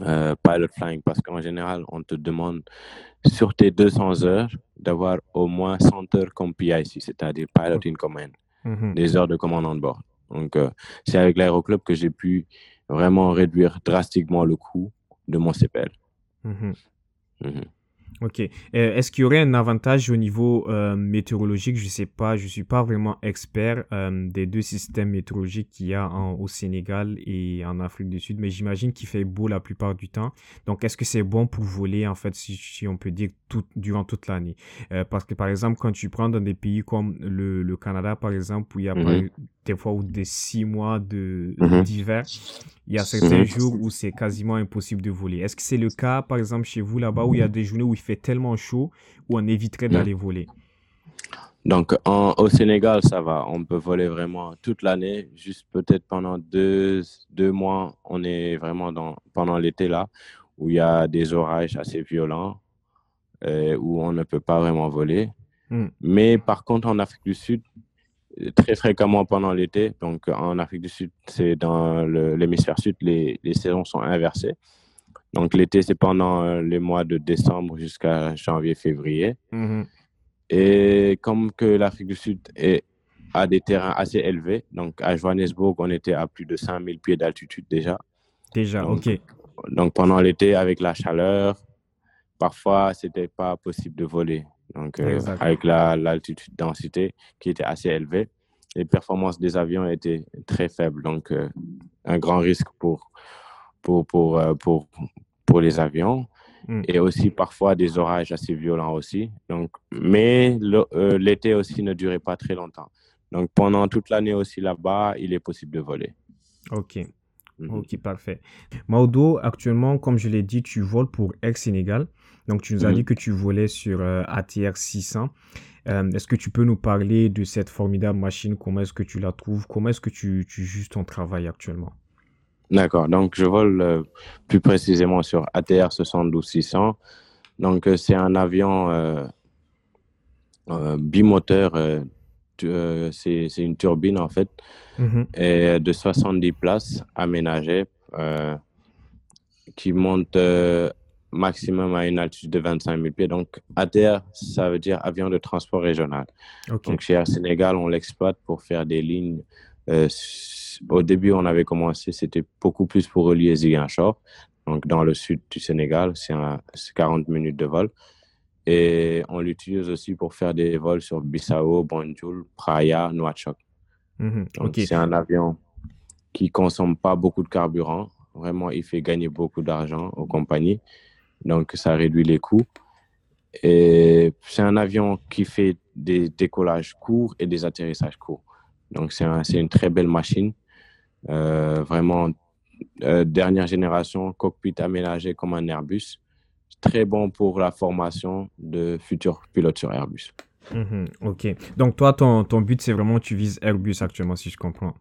euh, pilot flying parce qu'en général, on te demande sur tes 200 heures d'avoir au moins 100 heures comme PIC, c'est-à-dire Pilot in Command, mm-hmm. des heures de commande en bord. Donc, c'est avec l'aéroclub que j'ai pu vraiment réduire drastiquement le coût de mon CPL. Mhm. Mhm. Ok. Euh, est-ce qu'il y aurait un avantage au niveau euh, météorologique? Je ne sais pas, je ne suis pas vraiment expert euh, des deux systèmes météorologiques qu'il y a au Sénégal et en Afrique du Sud, mais j'imagine qu'il fait beau la plupart du temps. Donc, est-ce que c'est bon pour voler, en fait, si, on peut dire, tout, durant toute l'année? Parce que, par exemple, quand tu prends dans des pays comme le, le Canada, par exemple, où il y a mhm. Des fois ou des six mois d'hiver, il y a certains jours où c'est quasiment impossible de voler. Est-ce que c'est le cas, par exemple, chez vous là-bas, où il y a des journées où il fait tellement chaud, où on éviterait d'aller voler? Donc, au Sénégal, ça va. On peut voler vraiment toute l'année. Juste peut-être pendant deux, deux mois, on est vraiment dans, pendant l'été là, où il y a des orages assez violents, euh, où on ne peut pas vraiment voler. Hmm. Mais par contre, en Afrique du Sud, très fréquemment pendant l'été. Donc, en Afrique du Sud, c'est dans l'hémisphère sud, les, les, saisons sont inversées. Donc, l'été, c'est pendant euh, les mois de décembre jusqu'à janvier-février. Mm-hmm. Et comme que l'Afrique du Sud est, a des terrains assez élevés, donc à Johannesburg, on était à plus de 5000 pieds d'altitude déjà. Déjà, ok. Donc, pendant l'été, avec la chaleur, parfois, c'était pas possible de voler. Donc, euh, avec l'altitude densité qui était assez élevée, les performances des avions étaient très faibles. Donc, euh, un grand risque pour, pour, pour, euh, pour, pour les avions. Mm. Et aussi parfois des orages assez violents aussi. Donc, mais l'été aussi ne durait pas très longtemps. Donc pendant toute l'année aussi là-bas, il est possible de voler. Ok. Mhm. Ok, parfait. Maudo, actuellement, comme je l'ai dit, tu voles pour Air Sénégal. Donc, tu nous as mhm. dit que tu volais sur euh, ATR 600. Euh, est-ce que tu peux nous parler de cette formidable machine? Comment est-ce que tu la trouves? Comment est-ce que tu, tu juges ton travail actuellement? D'accord. Donc, je vole euh, plus précisément sur ATR 72-600. Donc, c'est un avion bimoteur. c'est une turbine, en fait, mhm. et de 70 places aménagées qui monte maximum à une altitude de 25 000 pieds. Donc, ATR, ça veut dire avion de transport régional. Donc, chez Air Sénégal, on l'exploite pour faire des lignes. Euh, au début, on avait commencé, c'était beaucoup plus pour relier Ziguinchor. Donc, dans le sud du Sénégal, c'est 40 minutes de vol. Et on l'utilise aussi pour faire des vols sur Bissau, Banjul, Praia, Nouakchott. Donc, c'est un avion qui consomme pas beaucoup de carburant. Vraiment, il fait gagner beaucoup d'argent aux compagnies donc ça réduit les coûts. Et c'est un avion qui fait des décollages courts et des atterrissages courts. Donc c'est un, une très belle machine, euh, vraiment euh, dernière génération, cockpit aménagé comme un Airbus. Très bon pour la formation de futurs pilotes sur Airbus. Mhm, ok. Donc toi, ton, ton but, c'est vraiment tu vises Airbus actuellement, si je comprends.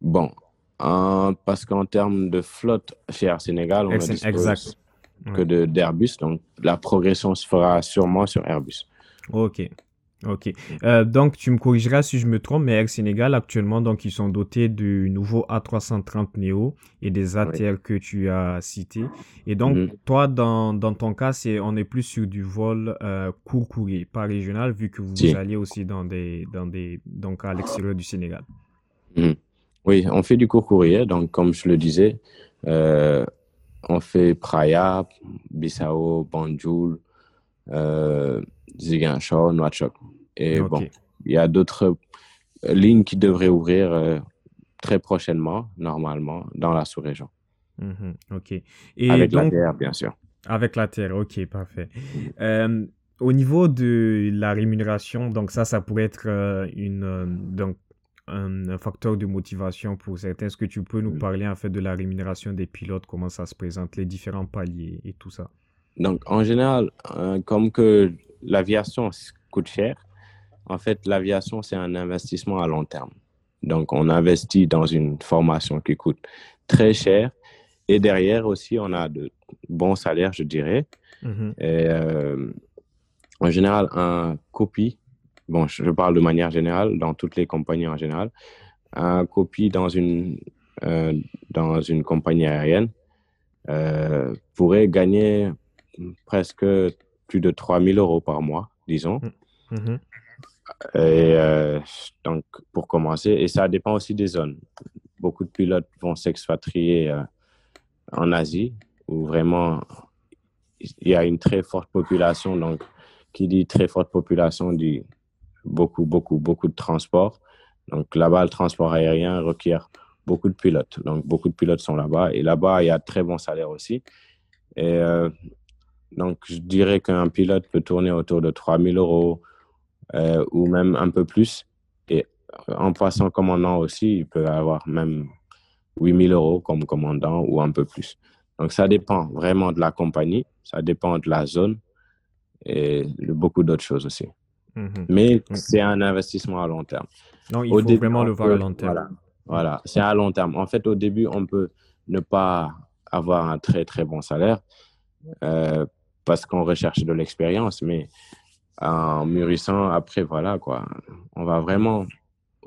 Bon, parce qu'en termes de flotte chez Air Sénégal, on dispose, exact que d'Airbus. Donc, la progression se fera sûrement sur Airbus. Ok. Ok. Euh, donc, tu me corrigeras si je me trompe, mais Air Sénégal, actuellement, donc, ils sont dotés du nouveau A330 Neo et des ATR que tu as cités. Et donc, mhm. toi, dans, dans, ton cas, c'est, on est plus sur du vol euh, court courrier, pas régional, vu que vous allez aussi dans des, dans des, donc à l'extérieur du Sénégal. Mhm. Oui, on fait du court courrier. Donc, comme je le disais, euh, on fait Praia, Bissau, Banjul, euh, Ziguinchor, Nouakchott. Et bon, il y a d'autres lignes qui devraient ouvrir euh, très prochainement, normalement, dans la sous-région. Mhm, ok. Et avec la terre, bien sûr. Avec la terre, ok, parfait. Euh, au niveau de la rémunération, donc ça, ça pourrait être euh, une, donc un, facteur de motivation pour certains. Est-ce que tu peux nous parler en fait de la rémunération des pilotes, comment ça se présente, les différents paliers et tout ça Donc en général, euh, comme que l'aviation coûte cher, en fait l'aviation c'est un investissement à long terme. Donc on investit dans une formation qui coûte très cher et derrière aussi on a de bons salaires, je dirais. Mm-hmm. Et, euh, en général, un copie bon, je parle de manière générale, dans toutes les compagnies en général, un copie dans une, euh, dans une compagnie aérienne euh, pourrait gagner presque plus de 3000 euros par mois, disons. Mmh. Mmh. Et euh, donc, pour commencer, et ça dépend aussi des zones. Beaucoup de pilotes vont s'expatrier en Asie, où vraiment il y a une très forte population. Donc, qui dit très forte population dit beaucoup, beaucoup, beaucoup de transport. Donc là-bas, le transport aérien requiert beaucoup de pilotes. Donc beaucoup de pilotes sont là-bas. Et là-bas, il y a très bons salaires aussi. Et euh, donc je dirais qu'un pilote peut tourner autour de 3000 euros euh, ou même un peu plus. Et en passant commandant aussi, il peut avoir même 8000 euros comme commandant ou un peu plus. Donc ça dépend vraiment de la compagnie, ça dépend de la zone et de beaucoup d'autres choses aussi. Mhm. Mais c'est un investissement à long terme. Non, il faut vraiment le voir à long terme. Voilà, c'est à long terme. En fait, au début, on peut ne pas avoir un très, très bon salaire euh, parce qu'on recherche de l'expérience, mais en mûrissant, après, voilà, quoi, on va vraiment,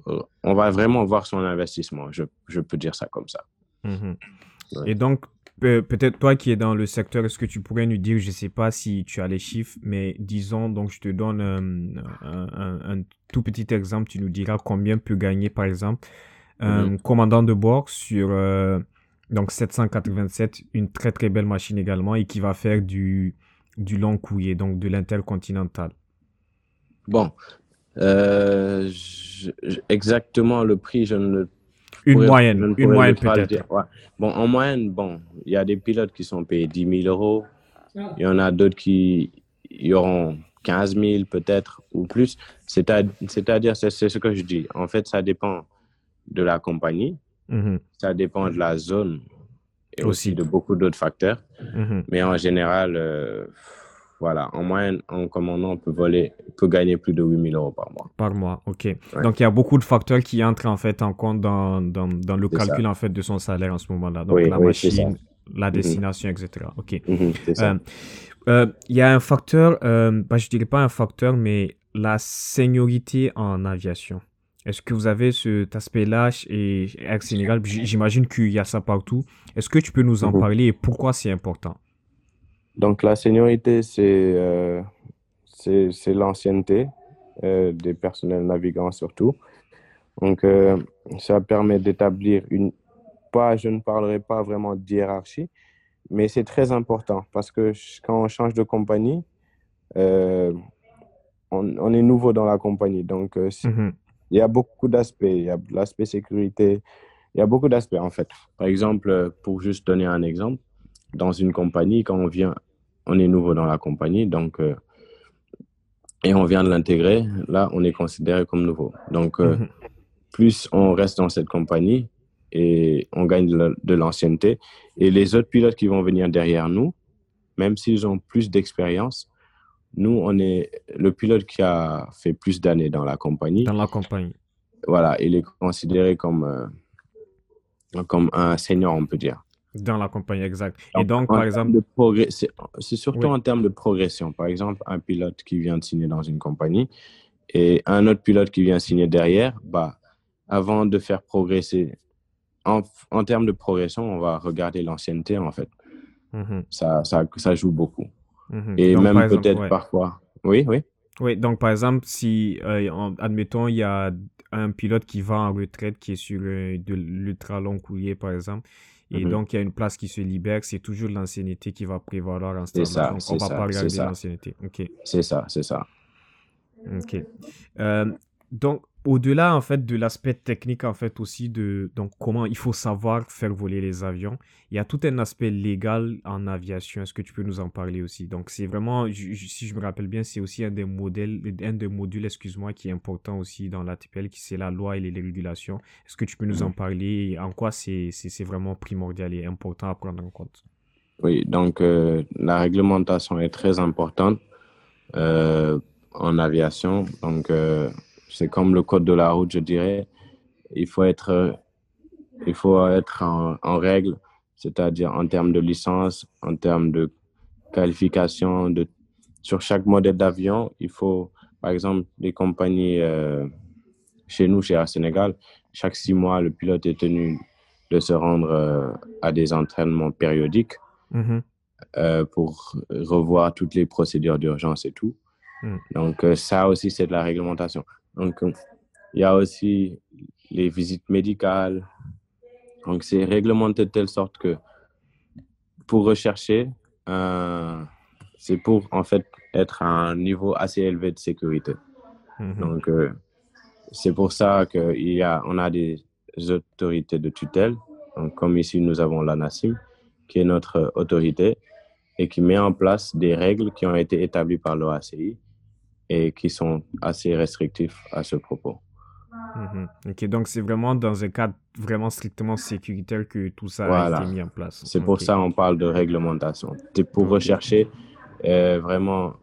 euh, on va vraiment voir son investissement. Je, je peux dire ça comme ça. Mhm. Et donc, peut-être toi qui es dans le secteur, est-ce que tu pourrais nous dire, je ne sais pas si tu as les chiffres, mais disons, donc je te donne euh, un, tout petit exemple, tu nous diras combien peut gagner, par exemple, un mhm. commandant de bord sur euh, donc 787, une très très belle machine également, et qui va faire du, du long courrier, donc de l'intercontinental. Bon, euh, exactement le prix, je ne une moyenne, une moyenne peut-être. Bon, en moyenne, bon, il y a des pilotes qui sont payés 10 000 euros. Il y en a d'autres qui y auront 15 000 peut-être ou plus. C'est-à-dire, c'est ce que je dis. En fait, ça dépend de la compagnie. Mhm. Ça dépend de la zone et aussi, Aussi. de beaucoup d'autres facteurs. Mhm. Mais en général, euh, voilà, en moyenne, en commandant, on peut voler, on peut gagner plus de 8000 euros par mois. Par mois, ok. Ouais, Donc, il y a beaucoup de facteurs qui entrent en fait en compte dans, dans, dans le ça. calcul en fait de son salaire en ce moment-là. Donc, Oui, la oui, machine, la Mhm, destination, etc. Ok. mhm. Euh, euh, Il y a un facteur, euh, bah, je dirais pas un facteur, mais la seniorité en aviation. Est-ce que vous avez cet aspect-là et Air Sénégal? J'imagine qu'il y a ça partout. Est-ce que tu peux nous en Mhm. parler et pourquoi c'est important? Donc, la seniorité, c'est euh, c'est l'ancienneté euh, des personnels navigants surtout. Donc, euh, ça permet d'établir une... Pas, je ne parlerai pas vraiment d'hiérarchie, mais c'est très important parce que quand on change de compagnie, euh, on, on est nouveau dans la compagnie. Donc, euh, Mhm. il y a beaucoup d'aspects. Il y a l'aspect sécurité. Il y a beaucoup d'aspects, en fait. Par exemple, pour juste donner un exemple, dans une compagnie, quand on vient, on est nouveau dans la compagnie, donc, euh, et on vient de l'intégrer, là, on est considéré comme nouveau. Donc, euh, Mhm. plus on reste dans cette compagnie et on gagne de la- de l'ancienneté. Et les autres pilotes qui vont venir derrière nous, même s'ils ont plus d'expérience, nous, on est le pilote qui a fait plus d'années dans la compagnie. Dans la compagnie. Voilà, il est considéré comme, euh, comme un senior, on peut dire. Dans la compagnie, exact. Et Donc, donc, en par exemple, de progrès, c'est c'est surtout oui. en termes de progression. Par exemple, un pilote qui vient de signer dans une compagnie et un autre pilote qui vient signer derrière, bah, avant de faire progresser, en, en termes de progression, on va regarder l'ancienneté, en fait. Mhm. Ça, ça, ça joue beaucoup. Mhm. Et Donc, même peut-être ouais. parfois. Oui, oui. Oui, donc par exemple, si, euh, admettons, il y a un pilote qui va en retraite, qui est sur euh, de l'ultra long courrier, par exemple, et Mhm. donc il y a une place qui se libère, c'est toujours l'ancienneté qui va prévaloir en ce ça, Donc on c'est va ça, pas regarder l'ancienneté. Ok, C'est ça, c'est ça. ok. Euh, donc, au-delà, en fait, de l'aspect technique, en fait, aussi de donc, comment il faut savoir faire voler les avions, il y a tout un aspect légal en aviation. Est-ce que tu peux nous en parler aussi? Donc, c'est vraiment, si je me rappelle bien, c'est aussi un des modèles, un des modules, excuse-moi, qui est important aussi dans l'ATPL, qui c'est la loi et les régulations. Est-ce que tu peux nous en Mhm. parler et en quoi c'est vraiment primordial et important à prendre en compte? Oui, donc euh, la réglementation est très importante euh, en aviation. Donc, euh, c'est comme le code de la route, je dirais. Il faut être, euh, il faut être en, en règle, c'est-à-dire en termes de licence, en termes de qualification, de, sur chaque modèle d'avion. Il faut, par exemple, les compagnies euh, chez nous, chez Air Sénégal, chaque six mois, le pilote est tenu de se rendre euh, à des entraînements périodiques Mhm. euh, pour revoir toutes les procédures d'urgence et tout. Mm. Donc, ça aussi, c'est de la réglementation. Donc, euh, il y a aussi les visites médicales. Donc, c'est réglementé de telle sorte que pour rechercher, euh, c'est pour en fait être à un niveau assez élevé de sécurité. Mhm. Donc, euh, c'est pour ça qu'on a, on a des autorités de tutelle. Donc, comme ici, nous avons l'ANASIM, qui est notre autorité et qui met en place des règles qui ont été établies par l'OACI et qui sont assez restrictifs à ce propos. Mhm. Ok, donc c'est vraiment dans un cadre vraiment strictement sécuritaire que tout ça a été mis en place. C'est pour ça qu'on parle de réglementation. C'est pour rechercher euh, vraiment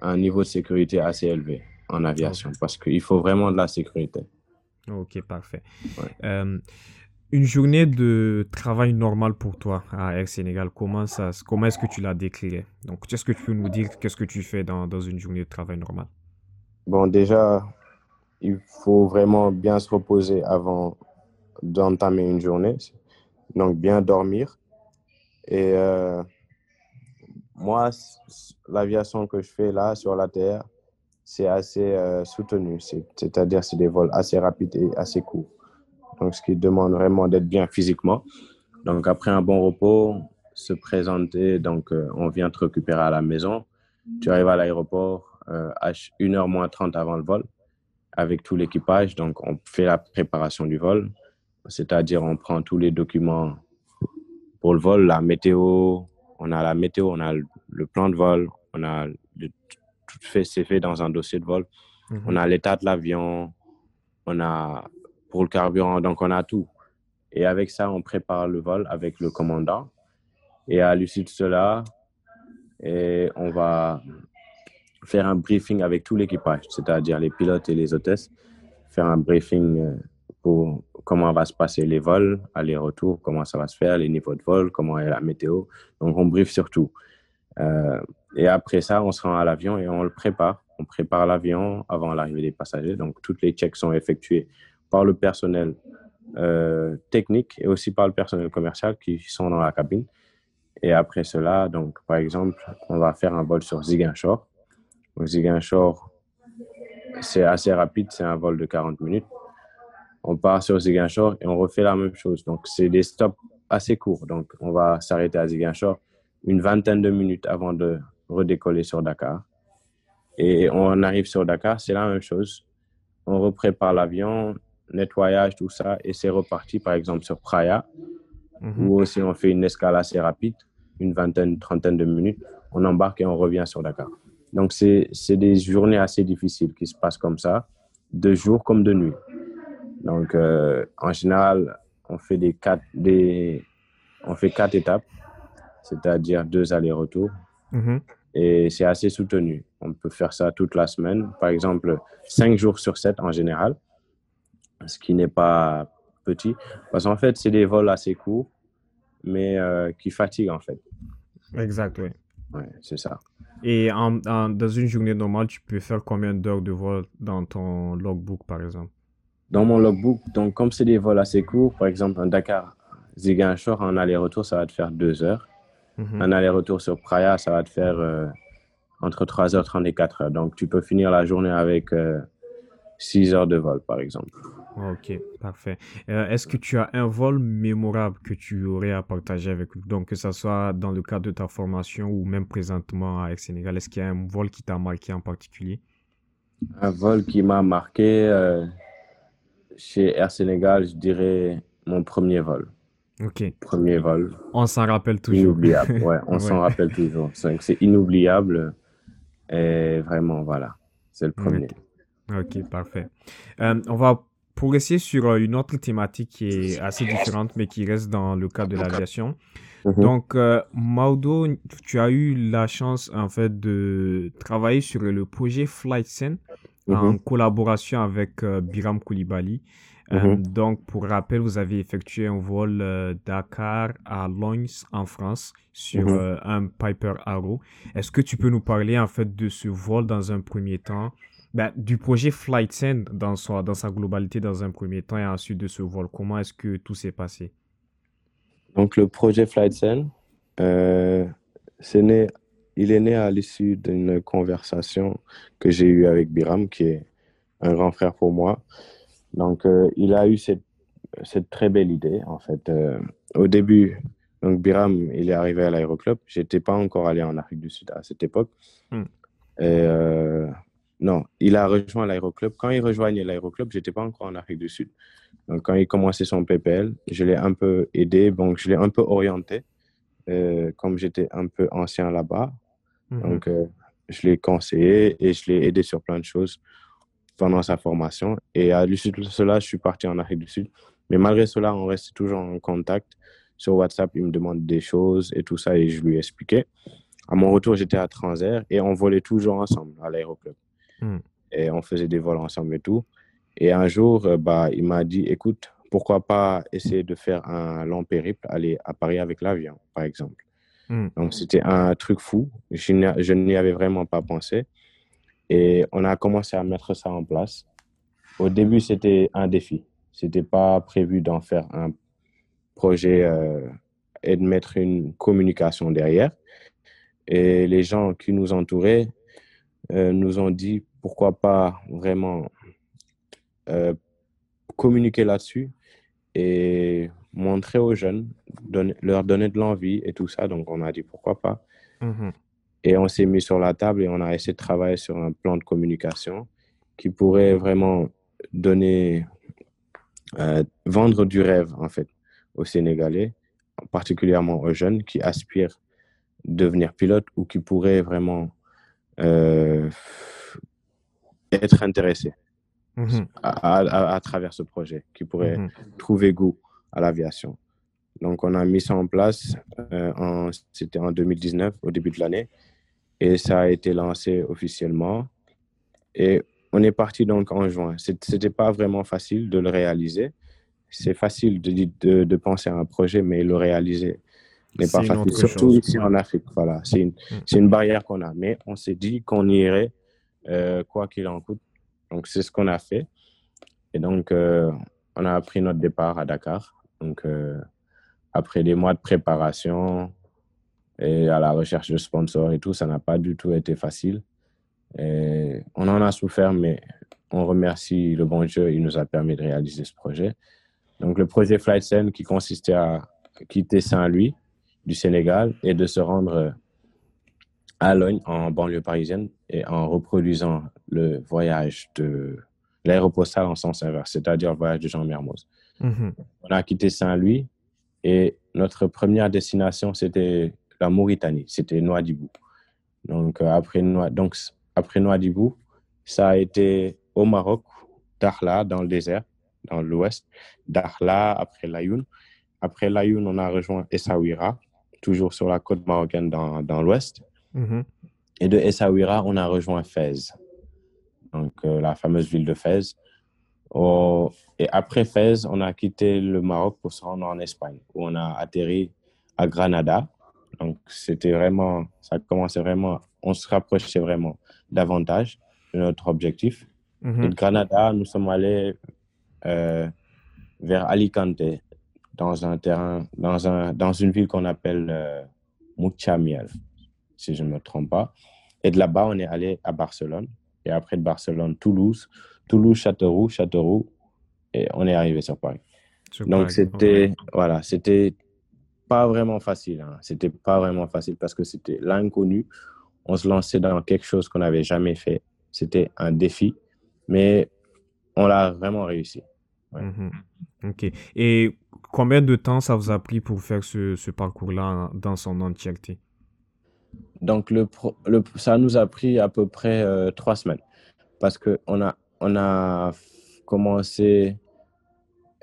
un niveau de sécurité assez élevé en aviation parce qu'il faut vraiment de la sécurité. Ok, parfait. Ouais. Euh, une journée de travail normale pour toi à Air Sénégal, comment comment est-ce que tu la décrirais? Donc, qu'est-ce que tu peux nous dire, qu'est-ce que tu fais dans, dans une journée de travail normale? Bon, déjà, il faut vraiment bien se reposer avant d'entamer une journée. Donc, bien dormir. Et euh, moi, l'aviation que je fais là sur la Terre, c'est assez euh, soutenu. C'est- C'est-à-dire, c'est des vols assez rapides et assez courts. Donc, ce qui demande vraiment d'être bien physiquement. Donc, après un bon repos, se présenter. Donc, euh, on vient te récupérer à la maison. Tu arrives à l'aéroport euh, à 1h moins 30 avant le vol avec tout l'équipage. Donc, on fait la préparation du vol, c'est-à-dire on prend tous les documents pour le vol, la météo, on a la météo, on a le, plan de vol, on a le- tout fait, c'est fait dans un dossier de vol. Mhm. On a l'état de l'avion, on a pour le carburant, donc on a tout. Et avec ça, on prépare le vol avec le commandant. Et à l'issue de cela, et on va faire un briefing avec tout l'équipage, c'est-à-dire les pilotes et les hôtesses, faire un briefing euh, pour comment va se passer les vols, aller-retour, comment ça va se faire, les niveaux de vol, comment est la météo. Donc, on brief sur tout. Euh, et après ça, on se rend à l'avion et on le prépare. On prépare l'avion avant l'arrivée des passagers. Donc, toutes les checks sont effectués par le personnel euh, technique et aussi par le personnel commercial qui sont dans la cabine. Et après cela, donc, par exemple, on va faire un vol sur Ziguinchor. Ziguinchor, c'est assez rapide, c'est un vol de 40 minutes. On part sur Ziguinchor et on refait la même chose. Donc, c'est des stops assez courts. Donc, on va s'arrêter à Ziguinchor une vingtaine de minutes avant de redécoller sur Dakar. Et on arrive sur Dakar, c'est la même chose. On reprépare l'avion, nettoyage, tout ça, et c'est reparti, par exemple, sur Praia, mhm. où aussi on fait une escale assez rapide, une vingtaine, trentaine de minutes. On embarque et on revient sur Dakar. Donc, c'est des journées assez difficiles qui se passent comme ça, de jour comme de nuit. Donc, euh, en général, on fait, des quatre, des, on fait quatre étapes, c'est-à-dire deux allers-retours. Mhm. Et c'est assez soutenu. On peut faire ça toute la semaine, par exemple, cinq jours sur sept en général, ce qui n'est pas petit. Parce qu'en fait, c'est des vols assez courts, mais euh, qui fatiguent en fait. Exact, oui. C'est ça. Et en, dans une journée normale, tu peux faire combien d'heures de vol dans ton logbook, par exemple? Dans mon logbook, donc comme c'est des vols assez courts, par exemple, un Dakar, Ziguinchor, en aller-retour, ça va te faire deux heures. Mhm. Un aller-retour sur Praia, ça va te faire euh, entre 3h30 et 4h. Donc, tu peux finir la journée avec 6 euh, heures de vol, par exemple. Ok, parfait. Euh, est-ce que tu as un vol mémorable que tu aurais à partager avec nous? Donc, que ce soit dans le cadre de ta formation ou même présentement avec Sénégal, est-ce qu'il y a un vol qui t'a marqué en particulier? Un vol qui m'a marqué chez Air Sénégal, je dirais mon premier vol. Ok. Premier vol. On s'en rappelle toujours. Inoubliable, ouais, on s'en rappelle toujours. C'est inoubliable. Et vraiment, voilà, c'est le premier. Ok, parfait. Euh, on va progresser sur euh, une autre thématique qui est assez différente, mais qui reste dans le cadre de l'aviation. Mhm. Donc, euh, Maudo, tu as eu la chance, en fait, de travailler sur le projet FlightSen en mhm. collaboration avec Biram Koulibaly. Euh, mhm. donc, pour rappel, vous avez effectué un vol euh, Dakar à Lognes en France sur euh, un Piper Arrow. Est-ce que tu peux nous parler en fait de ce vol dans un premier temps, ben, du projet FlightSend dans sa, dans sa globalité dans un premier temps et ensuite de ce vol Comment est-ce que tout s'est passé Donc, le projet FlightSend, c'est né, il est né à l'issue d'une conversation que j'ai eue avec Biram, qui est un grand frère pour moi. Donc, euh, il a eu cette, cette, très belle idée, en fait. Euh, au début, donc Biram, il est arrivé à l'aéroclub. J'étais pas encore allé en Afrique du Sud à cette époque. Hmm. Et, euh, non, il a rejoint l'aéroclub. Quand il rejoignait l'aéroclub, j'étais pas encore en Afrique du Sud. Donc, quand il commençait son PPL, je l'ai un peu aidé, donc je l'ai un peu orienté, comme j'étais un peu ancien là-bas. Hmm. Donc, je l'ai conseillé et je l'ai aidé sur plein de choses pendant sa formation. Et à l'issue de cela, je suis parti en Afrique du Sud. Mais malgré cela, on reste toujours en contact. Sur WhatsApp, il me demande des choses et tout ça, et je lui expliquais. À mon retour, j'étais à Transair et on volait toujours ensemble à l'aéroclub. Hmm. Et on faisait des vols ensemble et tout. Et un jour, euh, bah, il m'a dit, écoute, pourquoi pas essayer de faire un long périple, aller à Paris avec l'avion, par exemple. Hmm. Donc, c'était un truc fou. Je n'y avais vraiment pas pensé. Et on a commencé à mettre ça en place. Au début, c'était un défi. C'était pas prévu d'en faire un projet euh, et de mettre une communication derrière. Et les gens qui nous entouraient euh, nous ont dit pourquoi pas vraiment euh, communiquer là-dessus et montrer aux jeunes, leur donner de l'envie et tout ça. Donc on a dit pourquoi pas. Mm-hmm. Et on s'est mis sur la table et on a essayé de travailler sur un plan de communication qui pourrait vraiment donner, euh, vendre du rêve, en fait, aux Sénégalais, particulièrement aux jeunes qui aspirent devenir pilote ou qui pourraient vraiment euh, être intéressés mhm. à, à, travers ce projet, qui pourraient mhm. trouver goût à l'aviation. Donc, on a mis ça en place, euh, en, c'était en 2019, au début de l'année, et ça a été lancé officiellement. Et on est parti donc en juin. Ce n'était pas vraiment facile de le réaliser. C'est facile de, de, de, penser à un projet, mais le réaliser n'est pas facile, surtout ici en Afrique. Voilà, c'est une, mm. une, barrière qu'on a. Mais on s'est dit qu'on irait, euh, quoi qu'il en coûte. Donc, c'est ce qu'on a fait. Et donc, euh, on a pris notre départ à Dakar. Donc, euh, après des mois de préparation et à la recherche de sponsors et tout, ça n'a pas du tout été facile. Et on en a souffert, mais on remercie le bon Dieu, il nous a permis de réaliser ce projet. Donc, le projet Flight Sen qui consistait à quitter Saint-Louis du Sénégal et de se rendre à Logne, en banlieue parisienne, et en reproduisant le voyage de l'aéropostale en sens inverse, c'est-à-dire le voyage de Jean Mermoz. Mm-hmm. On a quitté Saint-Louis et notre première destination, c'était la Mauritanie, c'était Nouadhibou. Donc, euh, après, donc, après Nouadhibou, ça a été au Maroc, Dakhla, dans le désert, dans l'ouest, Dakhla, après Layoun. Après Layoun, on a rejoint Essaouira, toujours sur la côte marocaine dans, dans l'ouest. Mm-hmm. Et de Essaouira, on a rejoint Fès, donc euh, la fameuse ville de Fès. Oh, et après Fès, on a quitté le Maroc pour se rendre en Espagne, où on a atterri à Granada. Donc c'était vraiment, ça commençait vraiment, on se rapprochait vraiment davantage de notre objectif. Mm-hmm. Et de Granada, nous sommes allés euh, vers Alicante, dans un terrain, dans, un, dans une ville qu'on appelle euh, Muchamiel, si je ne me trompe pas. Et de là-bas, on est allé à Barcelone. Et après de Barcelone, Toulouse. Toulouse, Châteauroux, Châteauroux. Et on est arrivé sur Paris. Donc, c'était, voilà, c'était pas vraiment facile. Hein. C'était pas vraiment facile parce que c'était l'inconnu. On se lançait dans quelque chose qu'on n'avait jamais fait. C'était un défi, mais on l'a vraiment réussi. Mhm. Ok. Et combien de temps ça vous a pris pour faire ce, ce parcours-là dans son entièreté? Donc, le, le, ça nous a pris à peu près euh, trois semaines parce qu'on a, on a commencé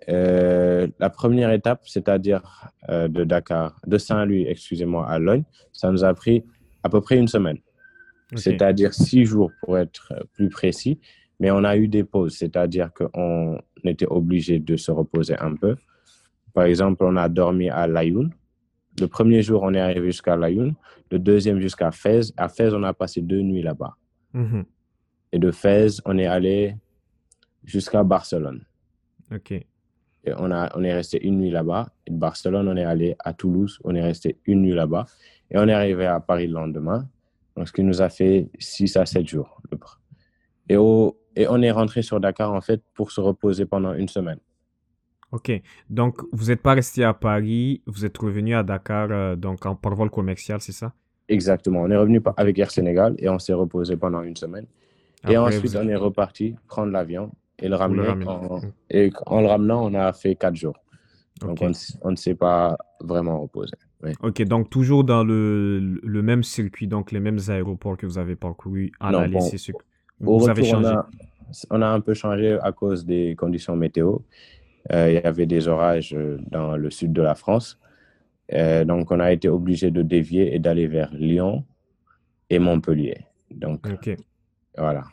euh, la première étape, c'est-à-dire euh, de Dakar, de Saint-Louis, excusez-moi, à Logne, ça nous a pris à peu près une semaine. C'est-à-dire six jours pour être plus précis. Mais on a eu des pauses, c'est-à-dire qu'on était obligé de se reposer un peu. Par exemple, on a dormi à Layoun. Le premier jour, on est arrivé jusqu'à Layoun. Le deuxième jusqu'à Fès. À Fès, on a passé deux nuits là-bas. Mhm. Et de Fès, on est allé jusqu'à Barcelone. OK. Et on, a, on est resté une nuit là-bas. Et de Barcelone, on est allé à Toulouse. On est resté une nuit là-bas. Et on est arrivé à Paris le lendemain. Donc, ce qui nous a fait six à sept jours. Et au, et on est rentré sur Dakar, en fait, pour se reposer pendant une semaine. Ok. Donc, vous n'êtes pas resté à Paris, vous êtes revenu à Dakar euh, donc en, par vol commercial, c'est ça? Exactement. On est revenu avec Air Sénégal et on s'est reposé pendant une semaine. et ensuite, on est reparti prendre l'avion et le ramener. En, et en le ramenant, on a fait quatre jours. Donc, on, ne s'est pas vraiment reposé. Ok, donc toujours dans le, le, même circuit, donc les mêmes aéroports que vous avez parcourus à la bon, vous avez changé on a, un peu changé à cause des conditions météo. Euh, il y avait des orages euh, dans le sud de la France. Euh, donc, on a été obligé de dévier et d'aller vers Lyon et Montpellier. Donc, voilà.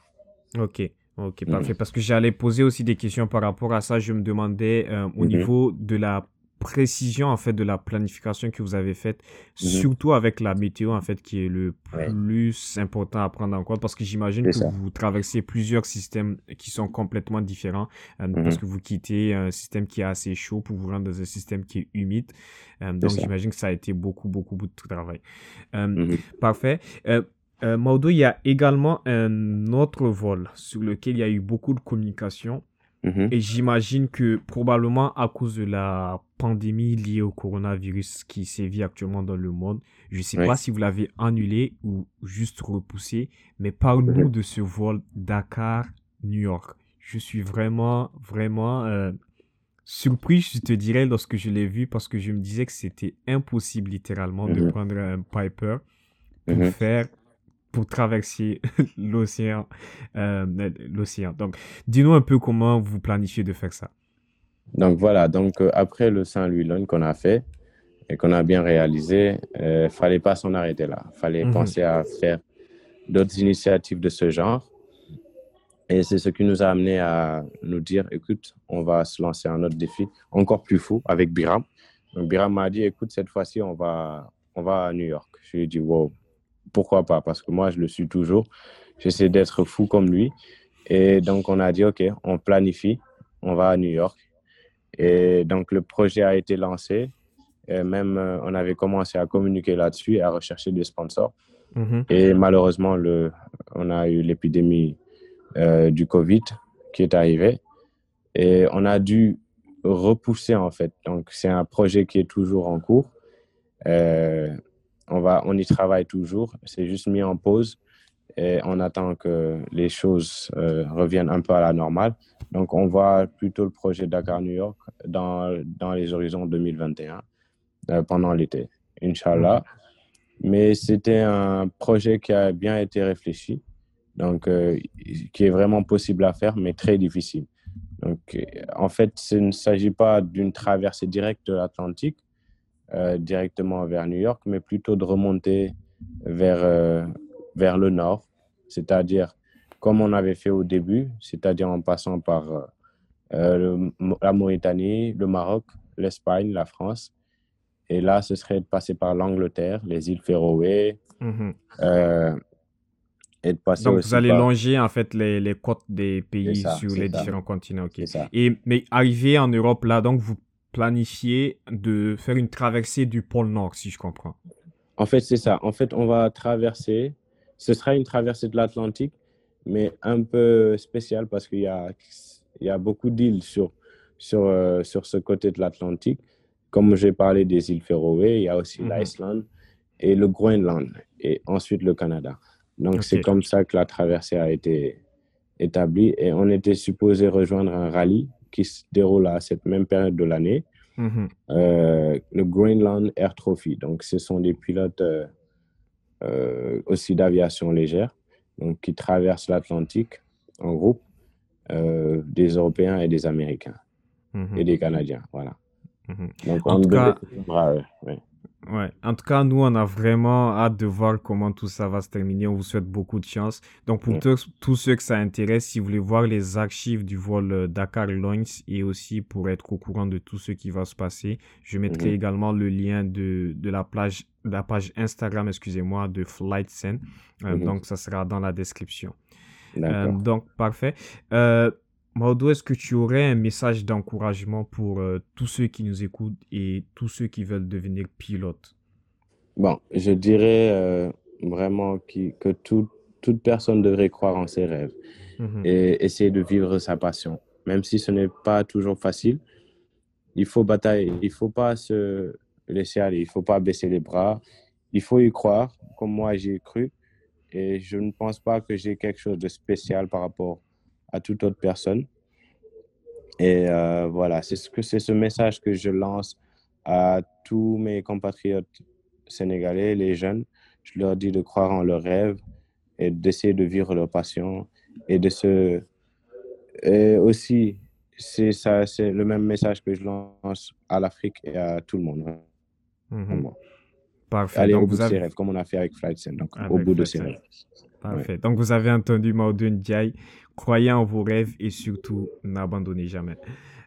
Ok. Ok, parfait. Parce que j'allais poser aussi des questions par rapport à ça. Je me demandais au mhm. niveau de la précision en fait de la planification que vous avez faite, mhm. surtout avec la météo en fait qui est le plus important à prendre en compte parce que j'imagine que vous traversez plusieurs systèmes qui sont complètement différents euh, mhm. parce que vous quittez un système qui est assez chaud pour vous rendre dans un système qui est humide. Euh, donc j'imagine que ça a été beaucoup beaucoup beaucoup de travail. Euh, mhm. Parfait. Maudo, il y a également un autre vol sur lequel il y a eu beaucoup de communication Mhm. Et j'imagine que probablement à cause de la pandémie liée au coronavirus qui sévit actuellement dans le monde, je ne sais pas si vous l'avez annulé ou juste repoussé, mais parle-nous mhm. de ce vol Dakar-New York. Je suis vraiment, vraiment euh, surpris, je te dirais, lorsque je l'ai vu parce que je me disais que c'était impossible littéralement de mhm. prendre un Piper pour faire pour traverser l'océan. Euh, l'océan. Donc, dis-nous un peu comment vous planifiez de faire ça. Donc voilà, donc euh, après le Saint-Louis Lone qu'on a fait et qu'on a bien réalisé, il ne fallait pas s'en arrêter là. Il fallait Mhm. penser à faire d'autres initiatives de ce genre. Et c'est ce qui nous a amené à nous dire, écoute, on va se lancer un autre défi encore plus fou avec Biram. Donc Biram m'a dit, écoute, cette fois-ci, on va, on va à New York. Je lui ai dit, wow, pourquoi pas? Parce que moi, je le suis toujours. J'essaie d'être fou comme lui. Et donc, on a dit, OK, on planifie, on va à New York. Et donc, le projet a été lancé. Et même, euh, on avait commencé à communiquer là-dessus et à rechercher des sponsors. Mhm. Et malheureusement, le, on a eu l'épidémie euh, du Covid qui est arrivée. Et on a dû repousser, en fait. Donc, c'est un projet qui est toujours en cours. Euh, on, va, on y travaille toujours. C'est juste mis en pause. Et on attend que les choses euh, reviennent un peu à la normale. Donc, on voit plutôt le projet Dakar-New York dans, dans les horizons 2021, euh, pendant l'été, Inch'Allah. Mais c'était un projet qui a bien été réfléchi, donc euh, qui est vraiment possible à faire, mais très difficile. Donc, en fait, ce ne s'agit pas d'une traversée directe de l'Atlantique, euh, directement vers New York, mais plutôt de remonter vers, euh, vers le nord, c'est-à-dire comme on avait fait au début, c'est-à-dire en passant par euh, le- la Mauritanie, le Maroc, l'Espagne, la France. Et là, ce serait de passer par l'Angleterre, les îles Féroé, Mhm. et de passer Donc, aussi vous allez par... longer en fait les, les côtes des pays ça, sur les ça. différents continents. ok. C'est ça. Et, mais arrivé en Europe, là, donc vous planifiez de faire une traversée du pôle Nord, si je comprends. En fait, c'est ça. En fait, on va traverser, ce sera une traversée de l'Atlantique, mais un peu spéciale parce qu'il y a, il y a beaucoup d'îles sur, sur, euh, sur ce côté de l'Atlantique. Comme j'ai parlé des îles Féroé, il y a aussi Mhm. l'Islande et le Groenland, et ensuite le Canada. Donc, c'est comme ça que la traversée a été établie. Et on était supposé rejoindre un rallye qui se déroule à cette même période de l'année, Mhm. euh, le Greenland Air Trophy. Donc, ce sont des pilotes euh, euh, aussi d'aviation légère donc, qui traversent l'Atlantique en groupe, des Européens et des Américains Mhm. et des Canadiens. Voilà. Mhm. Donc, En on tout cas- ouais. Ouais. En tout cas, nous, on a vraiment hâte de voir comment tout ça va se terminer. On vous souhaite beaucoup de chance. Donc, pour Ouais. tous, tous ceux que ça intéresse, si vous voulez voir les archives du vol euh, Dakar Loins et aussi pour être au courant de tout ce qui va se passer, je mettrai Mhm. également le lien de, de la, plage, de la page Instagram, excusez-moi, de Flight Sen. Euh, Mhm. Donc, ça sera dans la description. Euh, donc, parfait. Euh, Maudo, est-ce que tu aurais un message d'encouragement pour euh, tous ceux qui nous écoutent et tous ceux qui veulent devenir pilotes? Bon, je dirais euh, vraiment qui- que tout- toute personne devrait croire en ses rêves Mhm. et essayer de vivre sa passion. Même si ce n'est pas toujours facile, il faut batailler, il faut pas se laisser aller, il faut pas baisser les bras, il faut y croire, comme moi j'y ai cru. Et je ne pense pas que j'ai quelque chose de spécial par rapport à toute autre personne. Et euh, voilà, c'est ce que ce message que je lance à tous mes compatriotes sénégalais, les jeunes. Je leur dis de croire en leurs rêves et d'essayer de vivre leur passion et de se et aussi c'est ça c'est le même message que je lance à l'Afrique et à tout le monde. Mhm. Parfait. Aller au Donc, bout vous de ses avez... rêves, comme on a fait avec Flight Sim, donc au bout de ses rêves. Parfait. Donc, vous avez entendu Maudo Ndiaye. Croyez en vos rêves et surtout, n'abandonnez jamais.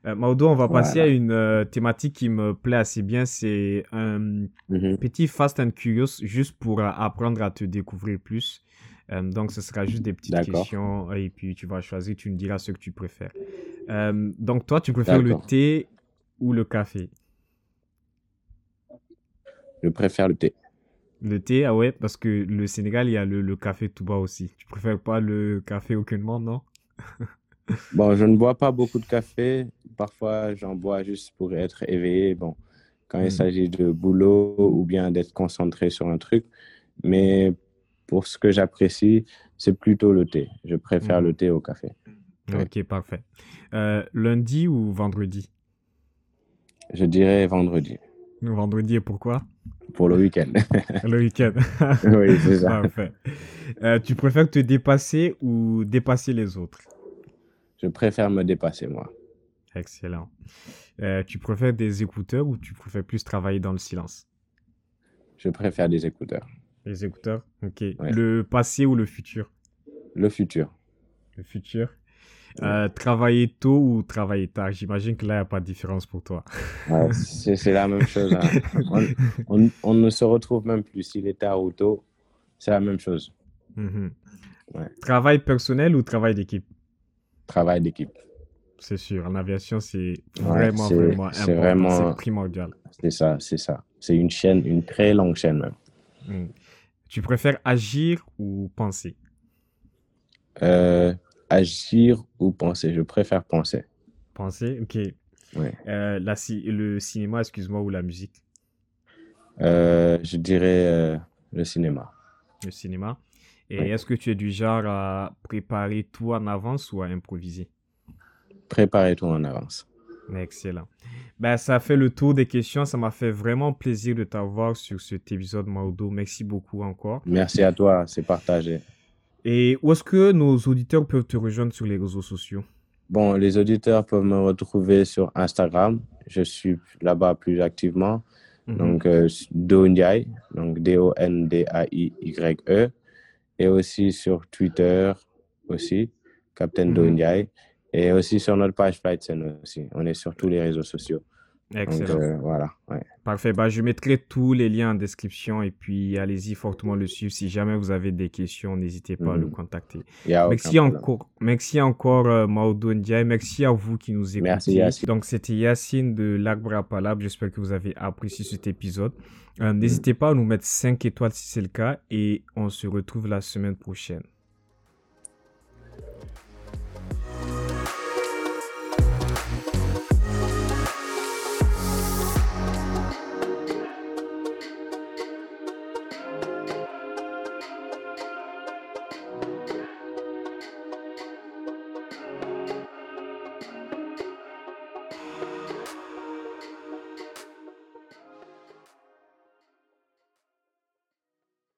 Euh, Maudo, on va passer à une euh, thématique qui me plaît assez bien. C'est un Mhm. petit Fast and Curious, juste pour euh, apprendre à te découvrir plus. Euh, donc, ce sera juste des petites questions et puis tu vas choisir, tu me diras ce que tu préfères. Euh, donc, toi, tu préfères le thé ou le café? Je préfère le thé. Le thé, ah ouais, parce que le Sénégal, il y a le, le café tout bas aussi. Tu préfères pas le café aucunement, non? Bon, je ne bois pas beaucoup de café. Parfois, j'en bois juste pour être éveillé. Bon, quand Hmm. il s'agit de boulot ou bien d'être concentré sur un truc. Mais pour ce que j'apprécie, c'est plutôt le thé. Je préfère Mhm. le thé au café. Ouais. Ok, parfait. Euh, lundi ou vendredi? Je dirais vendredi Vendredi et pourquoi? Pour le week-end. Le week-end. oui, c'est ça. Parfait. Euh, tu préfères te dépasser ou dépasser les autres? Je préfère me dépasser, moi. Excellent. Euh, tu préfères des écouteurs ou tu préfères plus travailler dans le silence? Je préfère des écouteurs. Les écouteurs? Ok. Le passé ou le futur? Le futur. Le futur. Euh, travailler tôt ou travailler tard? J'imagine que là, il n'y a pas de différence pour toi. c'est la même chose. Hein. On, ne se retrouve même plus. S'il est tard ou tôt, c'est la même chose. Mhm. Travail personnel ou travail d'équipe? Travail d'équipe. C'est sûr. En aviation, c'est vraiment, vraiment important. C'est primordial. C'est ça, c'est ça. C'est une chaîne, une très longue chaîne même. Hmm. Tu préfères agir ou penser? Euh, agir ou penser. Je préfère penser. Penser, ok. Euh, le cinéma, excuse-moi, ou la musique? Euh, Je dirais euh, le cinéma. Le cinéma. Et est-ce que tu es du genre à préparer tout en avance ou à improviser? Préparer tout en avance. Excellent. Ben, ça fait le tour des questions. Ça m'a fait vraiment plaisir de t'avoir sur cet épisode, Maudo. Merci beaucoup encore. Merci à toi. C'est partagé. Et où est-ce que nos auditeurs peuvent te rejoindre sur les réseaux sociaux? Bon, les auditeurs peuvent me retrouver sur Instagram. Je suis là-bas plus activement. Mhm. Donc, euh, donc D-O-N-D-A-I-Y-E. Et aussi sur Twitter, aussi, Captain mm Et aussi sur notre page Flight aussi. On est sur tous les réseaux sociaux. Excellent. Euh, voilà. Parfait. Bah, je mettrai tous les liens en description et puis allez-y fortement le suivre. Si jamais vous avez des questions, n'hésitez pas à le mhm. contacter. Merci encore, merci encore, euh, Maudo Ndiaye. Merci à vous qui nous écoutez. Merci Yacine. Donc, c'était Yacine de l'Arbre à Palab. J'espère que vous avez apprécié cet épisode. Euh, n'hésitez pas à nous mettre 5 étoiles si c'est le cas et on se retrouve la semaine prochaine.